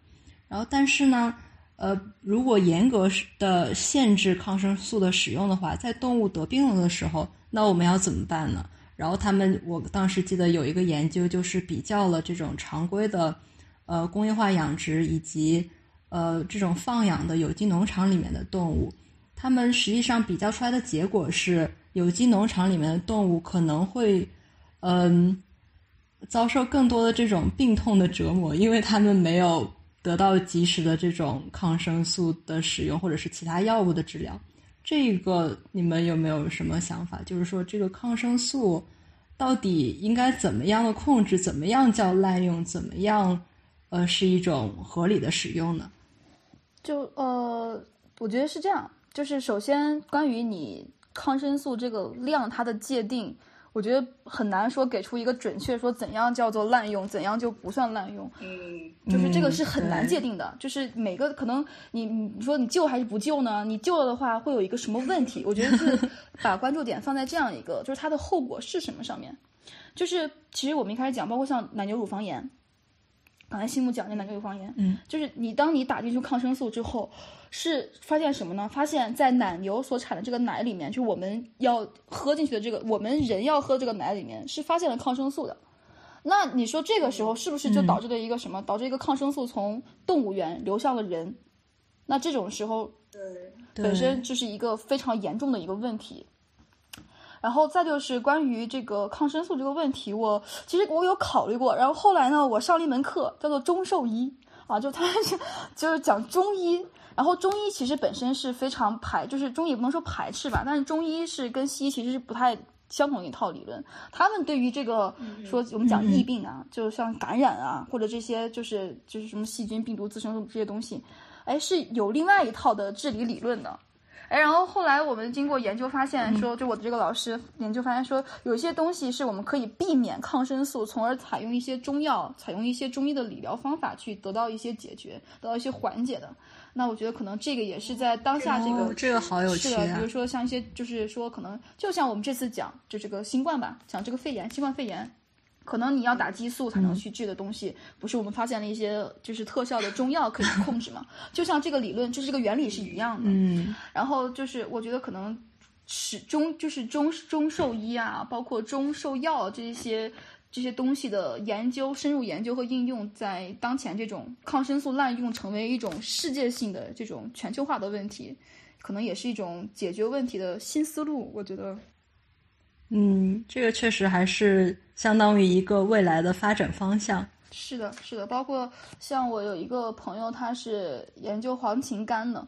Speaker 1: 然后，但是呢，呃，如果严格的限制抗生素的使用的话，在动物得病了的时候，那我们要怎么办呢？然后他们，我当时记得有一个研究，就是比较了这种常规的，呃，工业化养殖以及呃这种放养的有机农场里面的动物，他们实际上比较出来的结果是，有机农场里面的动物可能会，嗯，遭受更多的这种病痛的折磨，因为他们没有得到及时的这种抗生素的使用，或者是其他药物的治疗。这个你们有没有什么想法？就是说，这个抗生素到底应该怎么样的控制？怎么样叫滥用？怎么样，呃，是一种合理的使用呢？
Speaker 3: 就呃，我觉得是这样。就是首先，关于你抗生素这个量，它的界定。我觉得很难说给出一个准确说怎样叫做滥用，怎样就不算滥用。嗯，就是这个是很难界定的。就是每个可能你你说你救还是不救呢？你救了的话会有一个什么问题？我觉得是 把关注点放在这样一个，就是它的后果是什么上面。就是其实我们一开始讲，包括像奶牛乳房炎。刚才西木讲的奶牛乳房炎，嗯，就是你当你打进去抗生素之后，是发现什么呢？发现，在奶牛所产的这个奶里面，就我们要喝进去的这个，我们人要喝这个奶里面是发现了抗生素的。那你说这个时候是不是就导致了一个什么？导致一个抗生素从动物园流向了人？那这种时候，
Speaker 5: 对，
Speaker 3: 本身就是一个非常严重的一个问题。然后再就是关于这个抗生素这个问题，我其实我有考虑过。然后后来呢，我上了一门课，叫做中兽医啊，就他是就是讲中医。然后中医其实本身是非常排，就是中医不能说排斥吧，但是中医是跟西医其实是不太相同一套理论。他们对于这个说我们讲疫病啊，就像感染啊，或者这些就是就是什么细菌、病毒滋生这些东西，哎，是有另外一套的治理理论的。哎，然后后来我们经过研究发现，说就我的这个老师研究发现说，有一些东西是我们可以避免抗生素，从而采用一些中药，采用一些中医的理疗方法去得到一些解决，得到一些缓解的。那我觉得可能这个也是在当下这个
Speaker 1: 这个好有
Speaker 3: 趣啊。比如说像一些就是说可能就像我们这次讲就这个新冠吧，讲这个肺炎，新冠肺炎。可能你要打激素才能去治的东西，不是我们发现了一些就是特效的中药可以控制吗？就像这个理论，就是这个原理是一样的。
Speaker 1: 嗯，
Speaker 3: 然后就是我觉得可能始终就是中中兽医啊，包括中兽药这些这些东西的研究、深入研究和应用，在当前这种抗生素滥用成为一种世界性的这种全球化的问题，可能也是一种解决问题的新思路。我觉得。
Speaker 1: 嗯，这个确实还是相当于一个未来的发展方向。
Speaker 3: 是的，是的，包括像我有一个朋友，他是研究黄芩苷的，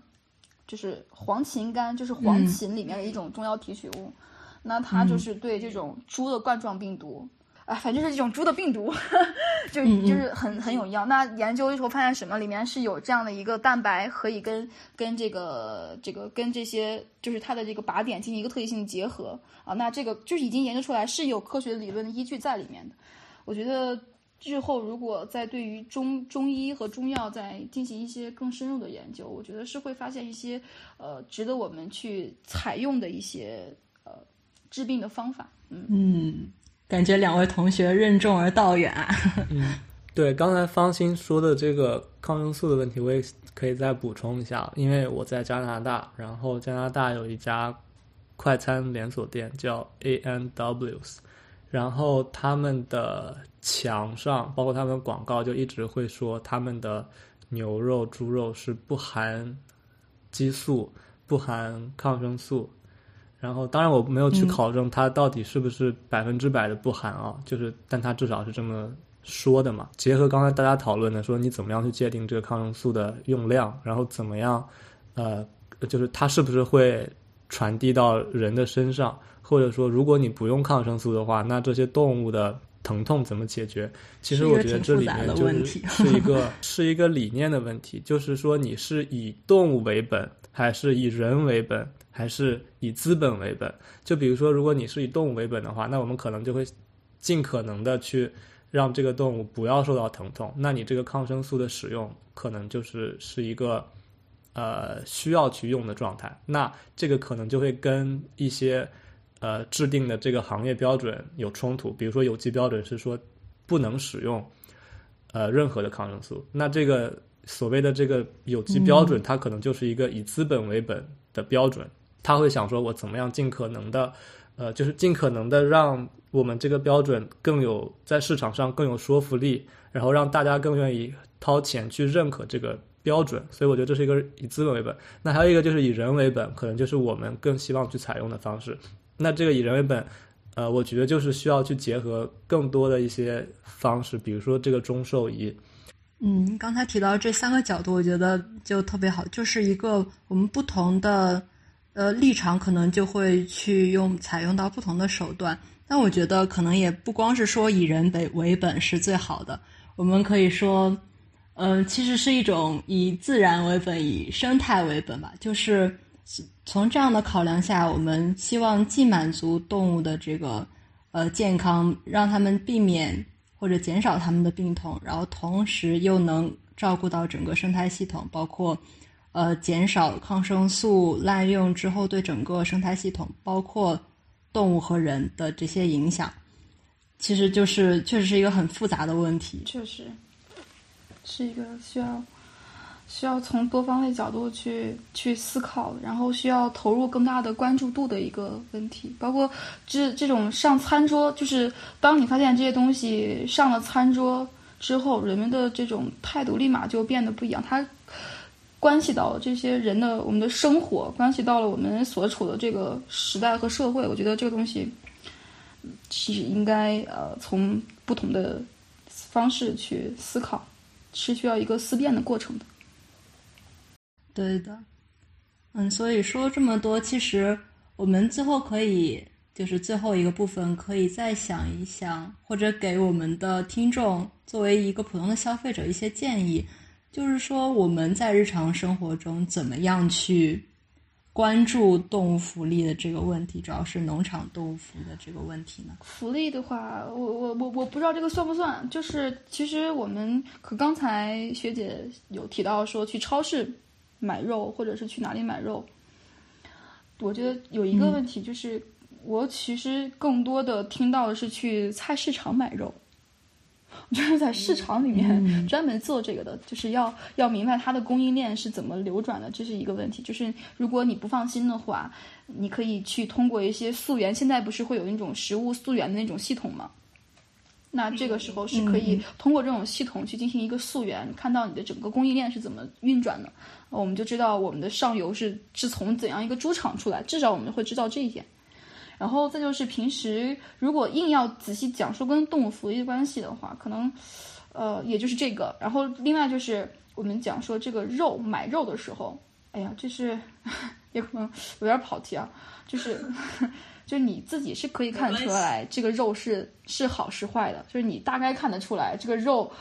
Speaker 3: 就是黄芩苷就是黄芩里面的一种中药提取物，那他就是对这种猪的冠状病毒。啊，反正是这种猪的病毒，就就是很很有药。那研究的时候发现什么？里面是有这样的一个蛋白，可以跟跟这个这个跟这些就是它的这个靶点进行一个特异性结合啊。那这个就是已经研究出来是有科学理论的依据在里面的。我觉得日后如果在对于中中医和中药在进行一些更深入的研究，我觉得是会发现一些呃值得我们去采用的一些呃治病的方法。嗯
Speaker 1: 嗯。感觉两位同学任重而道远啊。
Speaker 2: 嗯，对，刚才方心说的这个抗生素的问题，我也可以再补充一下。因为我在加拿大，然后加拿大有一家快餐连锁店叫 A N W，s 然后他们的墙上，包括他们广告，就一直会说他们的牛肉、猪肉是不含激素、不含抗生素。然后，当然我没有去考证它到底是不是百分之百的不含啊，就是，但它至少是这么说的嘛。结合刚才大家讨论的，说你怎么样去界定这个抗生素的用量，然后怎么样，呃，就是它是不是会传递到人的身上，或者说，如果你不用抗生素的话，那这些动物的疼痛怎么解决？其实我觉得这里面就是是一个是一个理念的问题，就是说你是以动物为本，还是以人为本？还是以资本为本。就比如说，如果你是以动物为本的话，那我们可能就会尽可能的去让这个动物不要受到疼痛。那你这个抗生素的使用，可能就是是一个呃需要去用的状态。那这个可能就会跟一些呃制定的这个行业标准有冲突。比如说，有机标准是说不能使用呃任何的抗生素。那这个所谓的这个有机标准，它可能就是一个以资本为本的标准。他会想说，我怎么样尽可能的，呃，就是尽可能的让我们这个标准更有在市场上更有说服力，然后让大家更愿意掏钱去认可这个标准。所以我觉得这是一个以资本为本。那还有一个就是以人为本，可能就是我们更希望去采用的方式。那这个以人为本，呃，我觉得就是需要去结合更多的一些方式，比如说这个中兽医。
Speaker 1: 嗯，刚才提到这三个角度，我觉得就特别好，就是一个我们不同的。呃，立场可能就会去用采用到不同的手段，但我觉得可能也不光是说以人为为本是最好的，我们可以说，嗯，其实是一种以自然为本、以生态为本吧。就是从这样的考量下，我们希望既满足动物的这个呃健康，让他们避免或者减少他们的病痛，然后同时又能照顾到整个生态系统，包括。呃，减少抗生素滥用之后对整个生态系统，包括动物和人的这些影响，其实就是确实是一个很复杂的问题。
Speaker 3: 确实，是一个需要需要从多方位角度去去思考，然后需要投入更大的关注度的一个问题。包括这这种上餐桌，就是当你发现这些东西上了餐桌之后，人们的这种态度立马就变得不一样。它。关系到这些人的我们的生活，关系到了我们所处的这个时代和社会。我觉得这个东西其实应该呃从不同的方式去思考，是需要一个思辨的过程的。
Speaker 1: 对的，嗯，所以说这么多，其实我们最后可以就是最后一个部分，可以再想一想，或者给我们的听众作为一个普通的消费者一些建议。就是说，我们在日常生活中怎么样去关注动物福利的这个问题，主要是农场动物福利的这个问题呢？
Speaker 3: 福利的话，我我我我不知道这个算不算。就是其实我们可刚才学姐有提到说去超市买肉，或者是去哪里买肉，我觉得有一个问题就是，我其实更多的听到的是去菜市场买肉。就是在市场里面专门做这个的，就是要要明白它的供应链是怎么流转的，这是一个问题。就是如果你不放心的话，你可以去通过一些溯源，现在不是会有那种食物溯源的那种系统吗？那这个时候是可以通过这种系统去进行一个溯源，看到你的整个供应链是怎么运转的，我们就知道我们的上游是是从怎样一个猪场出来，至少我们会知道这一点。然后再就是平时如果硬要仔细讲说跟动物福利的关系的话，可能，呃，也就是这个。然后另外就是我们讲说这个肉买肉的时候，哎呀，这是 也可能有点跑题啊，就是 就是你自己是可以看出来这个肉是是好是坏的，就是你大概看得出来这个肉，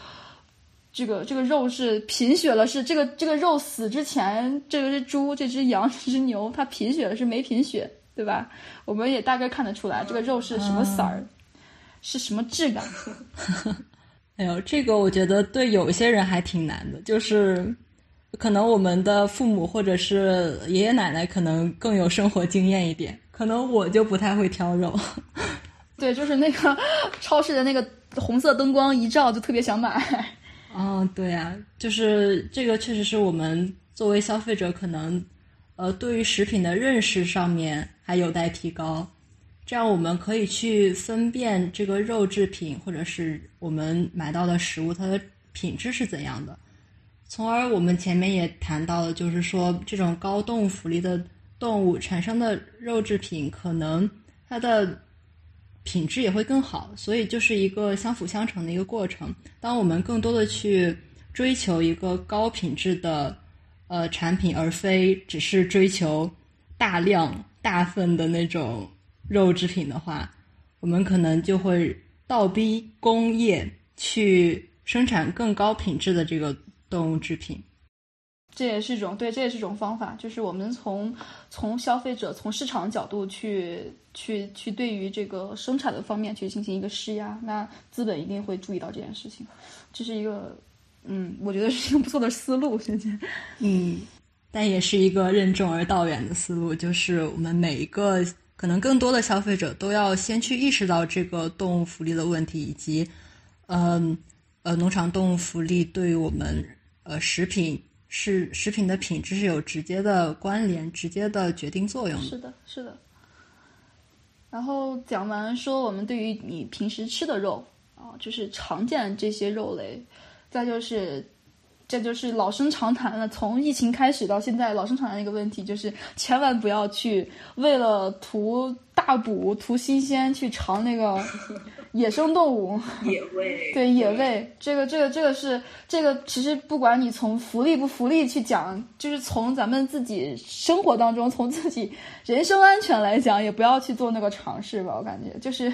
Speaker 3: 这个这个肉是贫血了，是这个这个肉死之前，这个是猪，这只羊，这只牛，它贫血了是没贫血。对吧？我们也大概看得出来，这个肉是什么色儿，是什么质感。
Speaker 1: 哎呦，这个我觉得对有些人还挺难的，就是可能我们的父母或者是爷爷奶奶可能更有生活经验一点，可能我就不太会挑肉。
Speaker 3: 对，就是那个 超市的那个红色灯光一照，就特别想买。
Speaker 1: 哦，对啊，就是这个确实是我们作为消费者可能。呃，对于食品的认识上面还有待提高，这样我们可以去分辨这个肉制品或者是我们买到的食物它的品质是怎样的，从而我们前面也谈到了，就是说这种高动物福利的动物产生的肉制品，可能它的品质也会更好，所以就是一个相辅相成的一个过程。当我们更多的去追求一个高品质的。呃，产品而非只是追求大量大份的那种肉制品的话，我们可能就会倒逼工业去生产更高品质的这个动物制品。
Speaker 3: 这也是一种对，这也是一种方法，就是我们从从消费者、从市场角度去去去对于这个生产的方面去进行一个施压，那资本一定会注意到这件事情，这是一个。嗯，我觉得是一个不错的思路，现在。
Speaker 1: 嗯，但也是一个任重而道远的思路，就是我们每一个可能更多的消费者都要先去意识到这个动物福利的问题，以及，嗯呃，农场动物福利对于我们呃食品是食品的品质是有直接的关联、直接的决定作用的。
Speaker 3: 是的，是的。然后讲完说我们对于你平时吃的肉啊，就是常见这些肉类，再就是。这就是老生常谈了。从疫情开始到现在，老生常谈一个问题就是，千万不要去为了图大补、图新鲜去尝那个野生动物。
Speaker 6: 野味。
Speaker 3: 对野味，这个这个这个是这个，其实不管你从福利不福利去讲，就是从咱们自己生活当中，从自己人身安全来讲，也不要去做那个尝试吧。我感觉就是，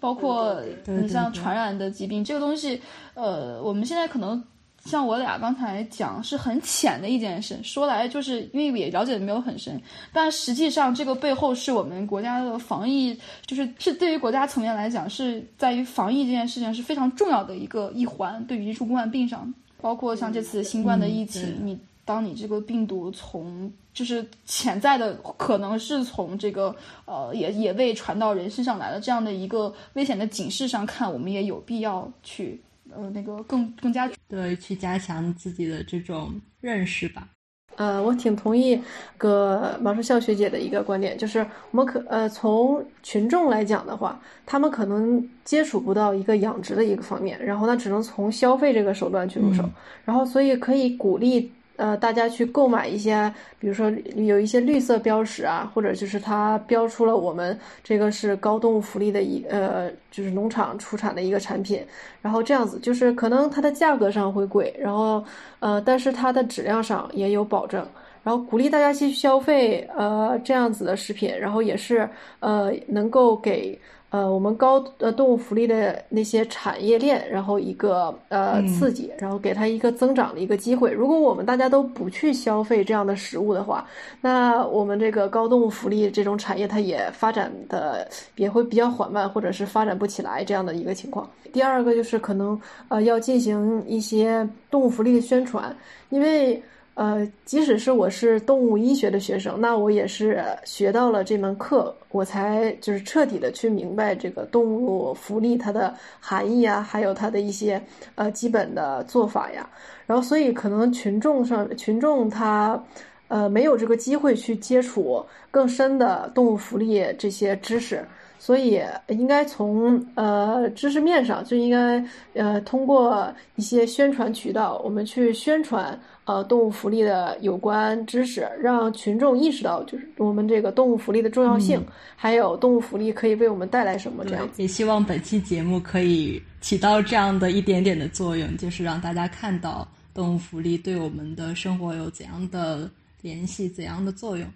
Speaker 3: 包括你像传染的疾病这个东西，呃，我们现在可能。像我俩刚才讲是很浅的一件事，说来就是因为也了解的没有很深，但实际上这个背后是我们国家的防疫，就是是对于国家层面来讲，是在于防疫这件事情是非常重要的一个一环。对于一出公患病上，包括像这次新冠的疫情，你当你这个病毒从就是潜在的可能是从这个呃也也未传到人身上来的这样的一个危险的警示上看，我们也有必要去。呃，那个更更加
Speaker 1: 对，去加强自己的这种认识吧。
Speaker 4: 呃，我挺同意个毛书笑学姐的一个观点，就是我们可呃从群众来讲的话，他们可能接触不到一个养殖的一个方面，然后呢，只能从消费这个手段去入手，然后所以可以鼓励。呃，大家去购买一些，比如说有一些绿色标识啊，或者就是它标出了我们这个是高动物福利的一呃，就是农场出产的一个产品，然后这样子就是可能它的价格上会贵，然后呃，但是它的质量上也有保证，然后鼓励大家去消费呃这样子的食品，然后也是呃能够给。呃，我们高呃动物福利的那些产业链，然后一个呃刺激，然后给它一个增长的一个机会。如果我们大家都不去消费这样的食物的话，那我们这个高动物福利这种产业，它也发展的也会比较缓慢，或者是发展不起来这样的一个情况。第二个就是可能呃要进行一些动物福利的宣传，因为。呃，即使是我是动物医学的学生，那我也是学到了这门课，我才就是彻底的去明白这个动物福利它的含义啊，还有它的一些呃基本的做法呀。然后，所以可能群众上群众他呃没有这个机会去接触更深的动物福利这些知识。所以应该从呃知识面上就应该呃通过一些宣传渠道，我们去宣传呃动物福利的有关知识，让群众意识到就是我们这个动物福利的重要性，还有动物福利可以为我们带来什么这样。
Speaker 1: 也希望本期节目可以起到这样的一点点的作用，就是让大家看到动物福利对我们的生活有怎样的联系、怎样的作用。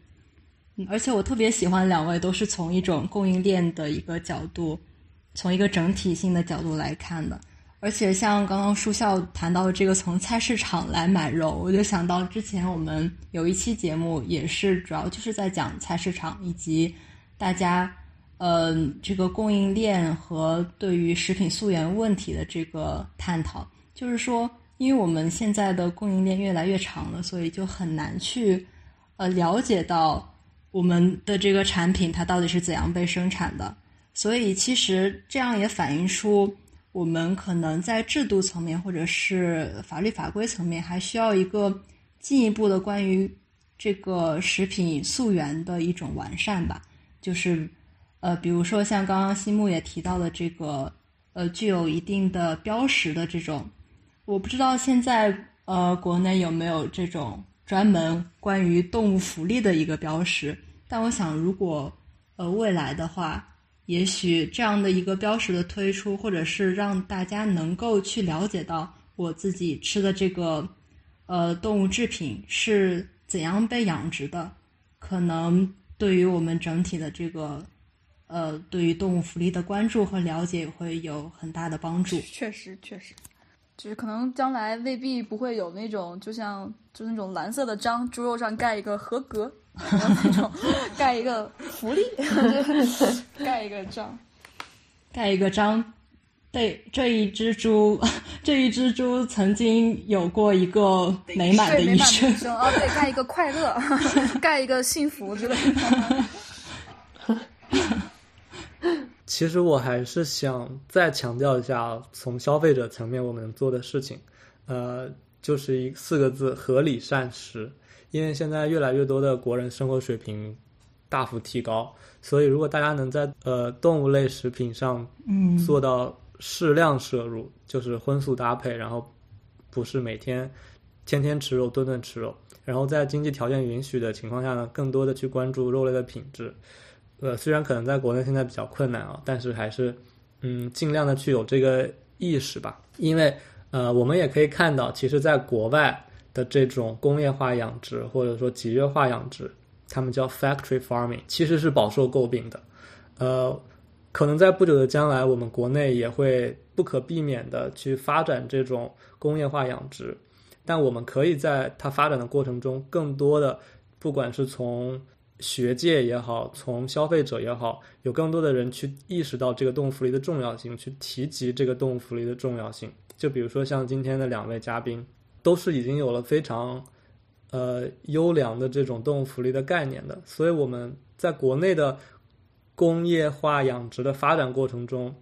Speaker 1: 嗯而且我特别喜欢两位都是从一种供应链的一个角度，从一个整体性的角度来看的。而且像刚刚舒校谈到的这个从菜市场来买肉，我就想到之前我们有一期节目也是主要就是在讲菜市场以及大家呃这个供应链和对于食品溯源问题的这个探讨。就是说，因为我们现在的供应链越来越长了，所以就很难去呃了解到。我们的这个产品它到底是怎样被生产的？所以其实这样也反映出我们可能在制度层面或者是法律法规层面还需要一个进一步的关于这个食品溯源的一种完善吧。就是呃，比如说像刚刚西木也提到的这个呃，具有一定的标识的这种，我不知道现在呃国内有没有这种。专门关于动物福利的一个标识，但我想，如果呃未来的话，也许这样的一个标识的推出，或者是让大家能够去了解到我自己吃的这个呃动物制品是怎样被养殖的，可能对于我们整体的这个呃对于动物福利的关注和了解会有很大的帮助。
Speaker 3: 确实，确实。就是可能将来未必不会有那种，就像就那种蓝色的章，猪肉上盖一个合格，那种盖一个福利，盖一个章，
Speaker 1: 盖一个章。对，这一只猪，这一只猪曾经有过一个美满的一生。
Speaker 3: 哦，对，盖一个快乐，盖一个幸福之类的。
Speaker 2: 其实我还是想再强调一下，从消费者层面我们做的事情，呃，就是一四个字：合理膳食。因为现在越来越多的国人生活水平大幅提高，所以如果大家能在呃动物类食品上
Speaker 1: 嗯
Speaker 2: 做到适量摄入，就是荤素搭配，然后不是每天天天吃肉、顿顿吃肉，然后在经济条件允许的情况下呢，更多的去关注肉类的品质。呃，虽然可能在国内现在比较困难啊，但是还是嗯尽量的去有这个意识吧，因为呃我们也可以看到，其实在国外的这种工业化养殖或者说集约化养殖，他们叫 factory farming，其实是饱受诟病的。呃，可能在不久的将来，我们国内也会不可避免的去发展这种工业化养殖，但我们可以在它发展的过程中，更多的不管是从学界也好，从消费者也好，有更多的人去意识到这个动物福利的重要性，去提及这个动物福利的重要性。就比如说像今天的两位嘉宾，都是已经有了非常呃优良的这种动物福利的概念的，所以我们在国内的工业化养殖的发展过程中，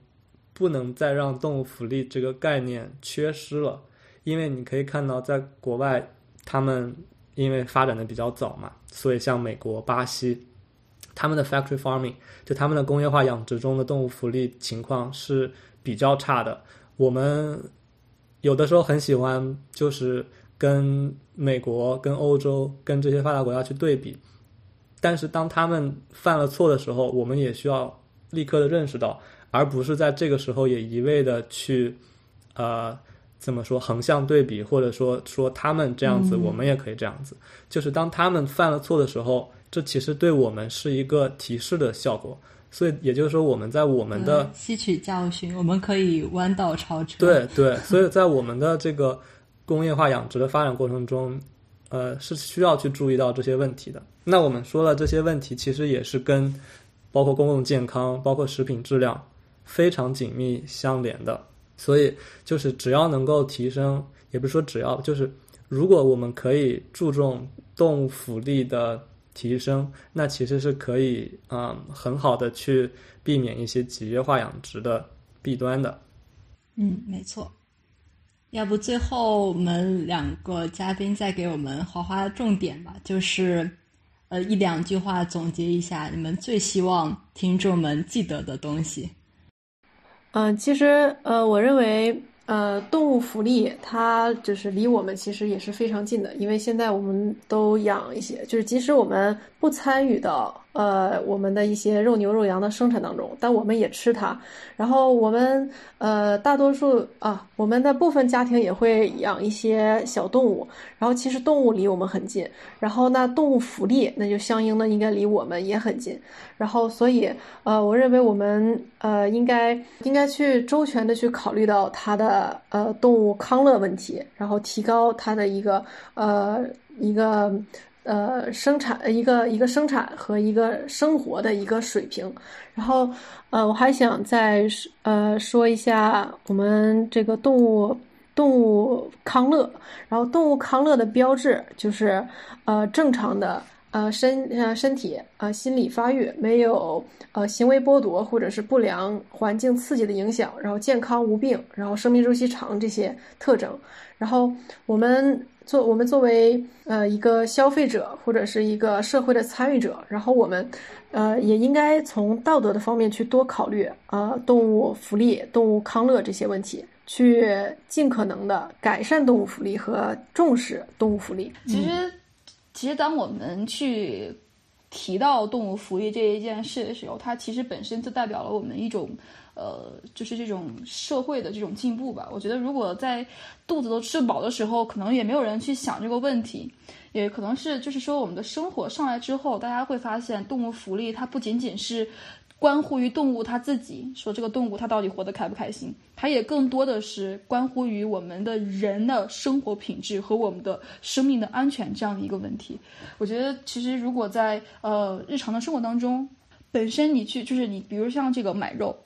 Speaker 2: 不能再让动物福利这个概念缺失了，因为你可以看到，在国外他们因为发展的比较早嘛，所以像美国、巴西，他们的 factory farming 就他们的工业化养殖中的动物福利情况是比较差的。我们有的时候很喜欢就是跟美国、跟欧洲、跟这些发达国家去对比，但是当他们犯了错的时候，我们也需要立刻的认识到，而不是在这个时候也一味的去，呃，怎么说横向对比，或者说说他们这样子，我们也可以这样子。就是当他们犯了错的时候，这其实对我们是一个提示的效果。所以也就是说，我们在我们的
Speaker 1: 呃吸取教训，我们可以弯道超车。
Speaker 2: 对对，所以在我们的这个工业化养殖的发展过程中，呃，是需要去注意到这些问题的。那我们说了这些问题，其实也是跟包括公共健康、包括食品质量非常紧密相连的。所以就是只要能够提升，也不是说只要，就是如果我们可以注重动物福利的提升，那其实是可以嗯很好的去避免一些集约化养殖的弊端的。
Speaker 1: 嗯，没错。要不最后我们两个嘉宾再给我们划划重点吧，就是呃一两句话总结一下你们最希望听众们记得的东西。
Speaker 4: 嗯，其实呃，我认为呃，动物福利它就是离我们其实也是非常近的，因为现在我们都养一些，就是即使我们不参与到呃我们的一些肉牛肉羊的生产当中，但我们也吃它。然后我们呃大多数啊，我们的部分家庭也会养一些小动物。然后其实动物离我们很近，然后那动物福利那就相应的应该离我们也很近。然后所以呃，我认为我们呃应该应该去周全的去考虑到它的呃动物康乐问题，然后提高它的一个呃一个。呃，生产一个一个生产和一个生活的一个水平，然后呃，我还想再呃说一下我们这个动物动物康乐，然后动物康乐的标志就是呃正常的呃身呃身体呃心理发育，没有呃行为剥夺或者是不良环境刺激的影响，然后健康无病，然后生命周期长这些特征，然后我们。作我们作为呃一个消费者或者是一个社会的参与者，然后我们呃也应该从道德的方面去多考虑啊、动物福利、动物康乐这些问题，去尽可能的改善动物福利和重视动物福利。
Speaker 3: 其实，其实当我们去提到动物福利这一件事的时候，它其实本身就代表了我们一种。呃，就是这种社会的这种进步吧。我觉得，如果在肚子都吃饱的时候，可能也没有人去想这个问题，也可能是就是说，我们的生活上来之后，大家会发现，动物福利它不仅仅是关乎于动物它自己，说这个动物它到底活得开不开心，它也更多的是关乎于我们的人的生活品质和我们的生命的安全这样的一个问题。我觉得，其实如果在呃日常的生活当中，本身你去就是你，比如像这个买肉。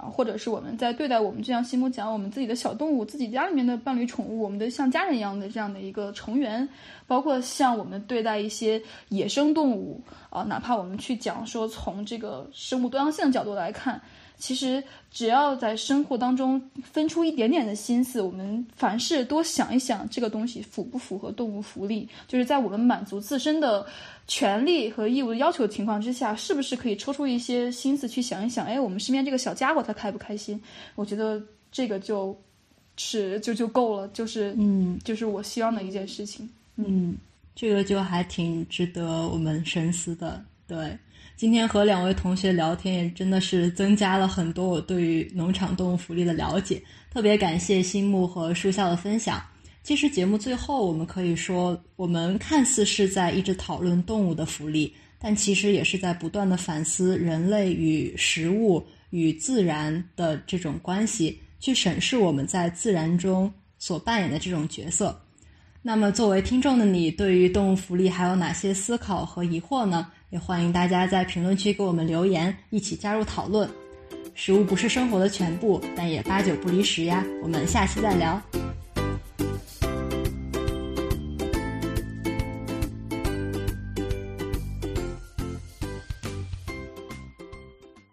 Speaker 3: 啊，或者是我们在对待我们，就像西姆讲，我们自己的小动物，自己家里面的伴侣宠物，我们的像家人一样的这样的一个成员，包括像我们对待一些野生动物啊，哪怕我们去讲说从这个生物多样性的角度来看，其实只要在生活当中分出一点点的心思，我们凡事多想一想，这个东西符不符合动物福利？就是在我们满足自身的权利和义务的要求的情况之下，是不是可以抽出一些心思去想一想？哎，我们身边这个小家伙他开不开心？我觉得这个就是就就够了，就是
Speaker 1: 嗯，
Speaker 3: 就是我希望的一件事情。
Speaker 1: 嗯，这个就还挺值得我们深思的。对，今天和两位同学聊天，也真的是增加了很多我对于农场动物福利的了解。特别感谢新木和书笑的分享。其实节目最后，我们可以说，我们看似是在一直讨论动物的福利，但其实也是在不断的反思人类与食物与自然的这种关系，去审视我们在自然中所扮演的这种角色。那么，作为听众的你，对于动物福利还有哪些思考和疑惑呢？也欢迎大家在评论区给我们留言，一起加入讨论。食物不是生活的全部，但也八九不离十呀。我们下期再聊。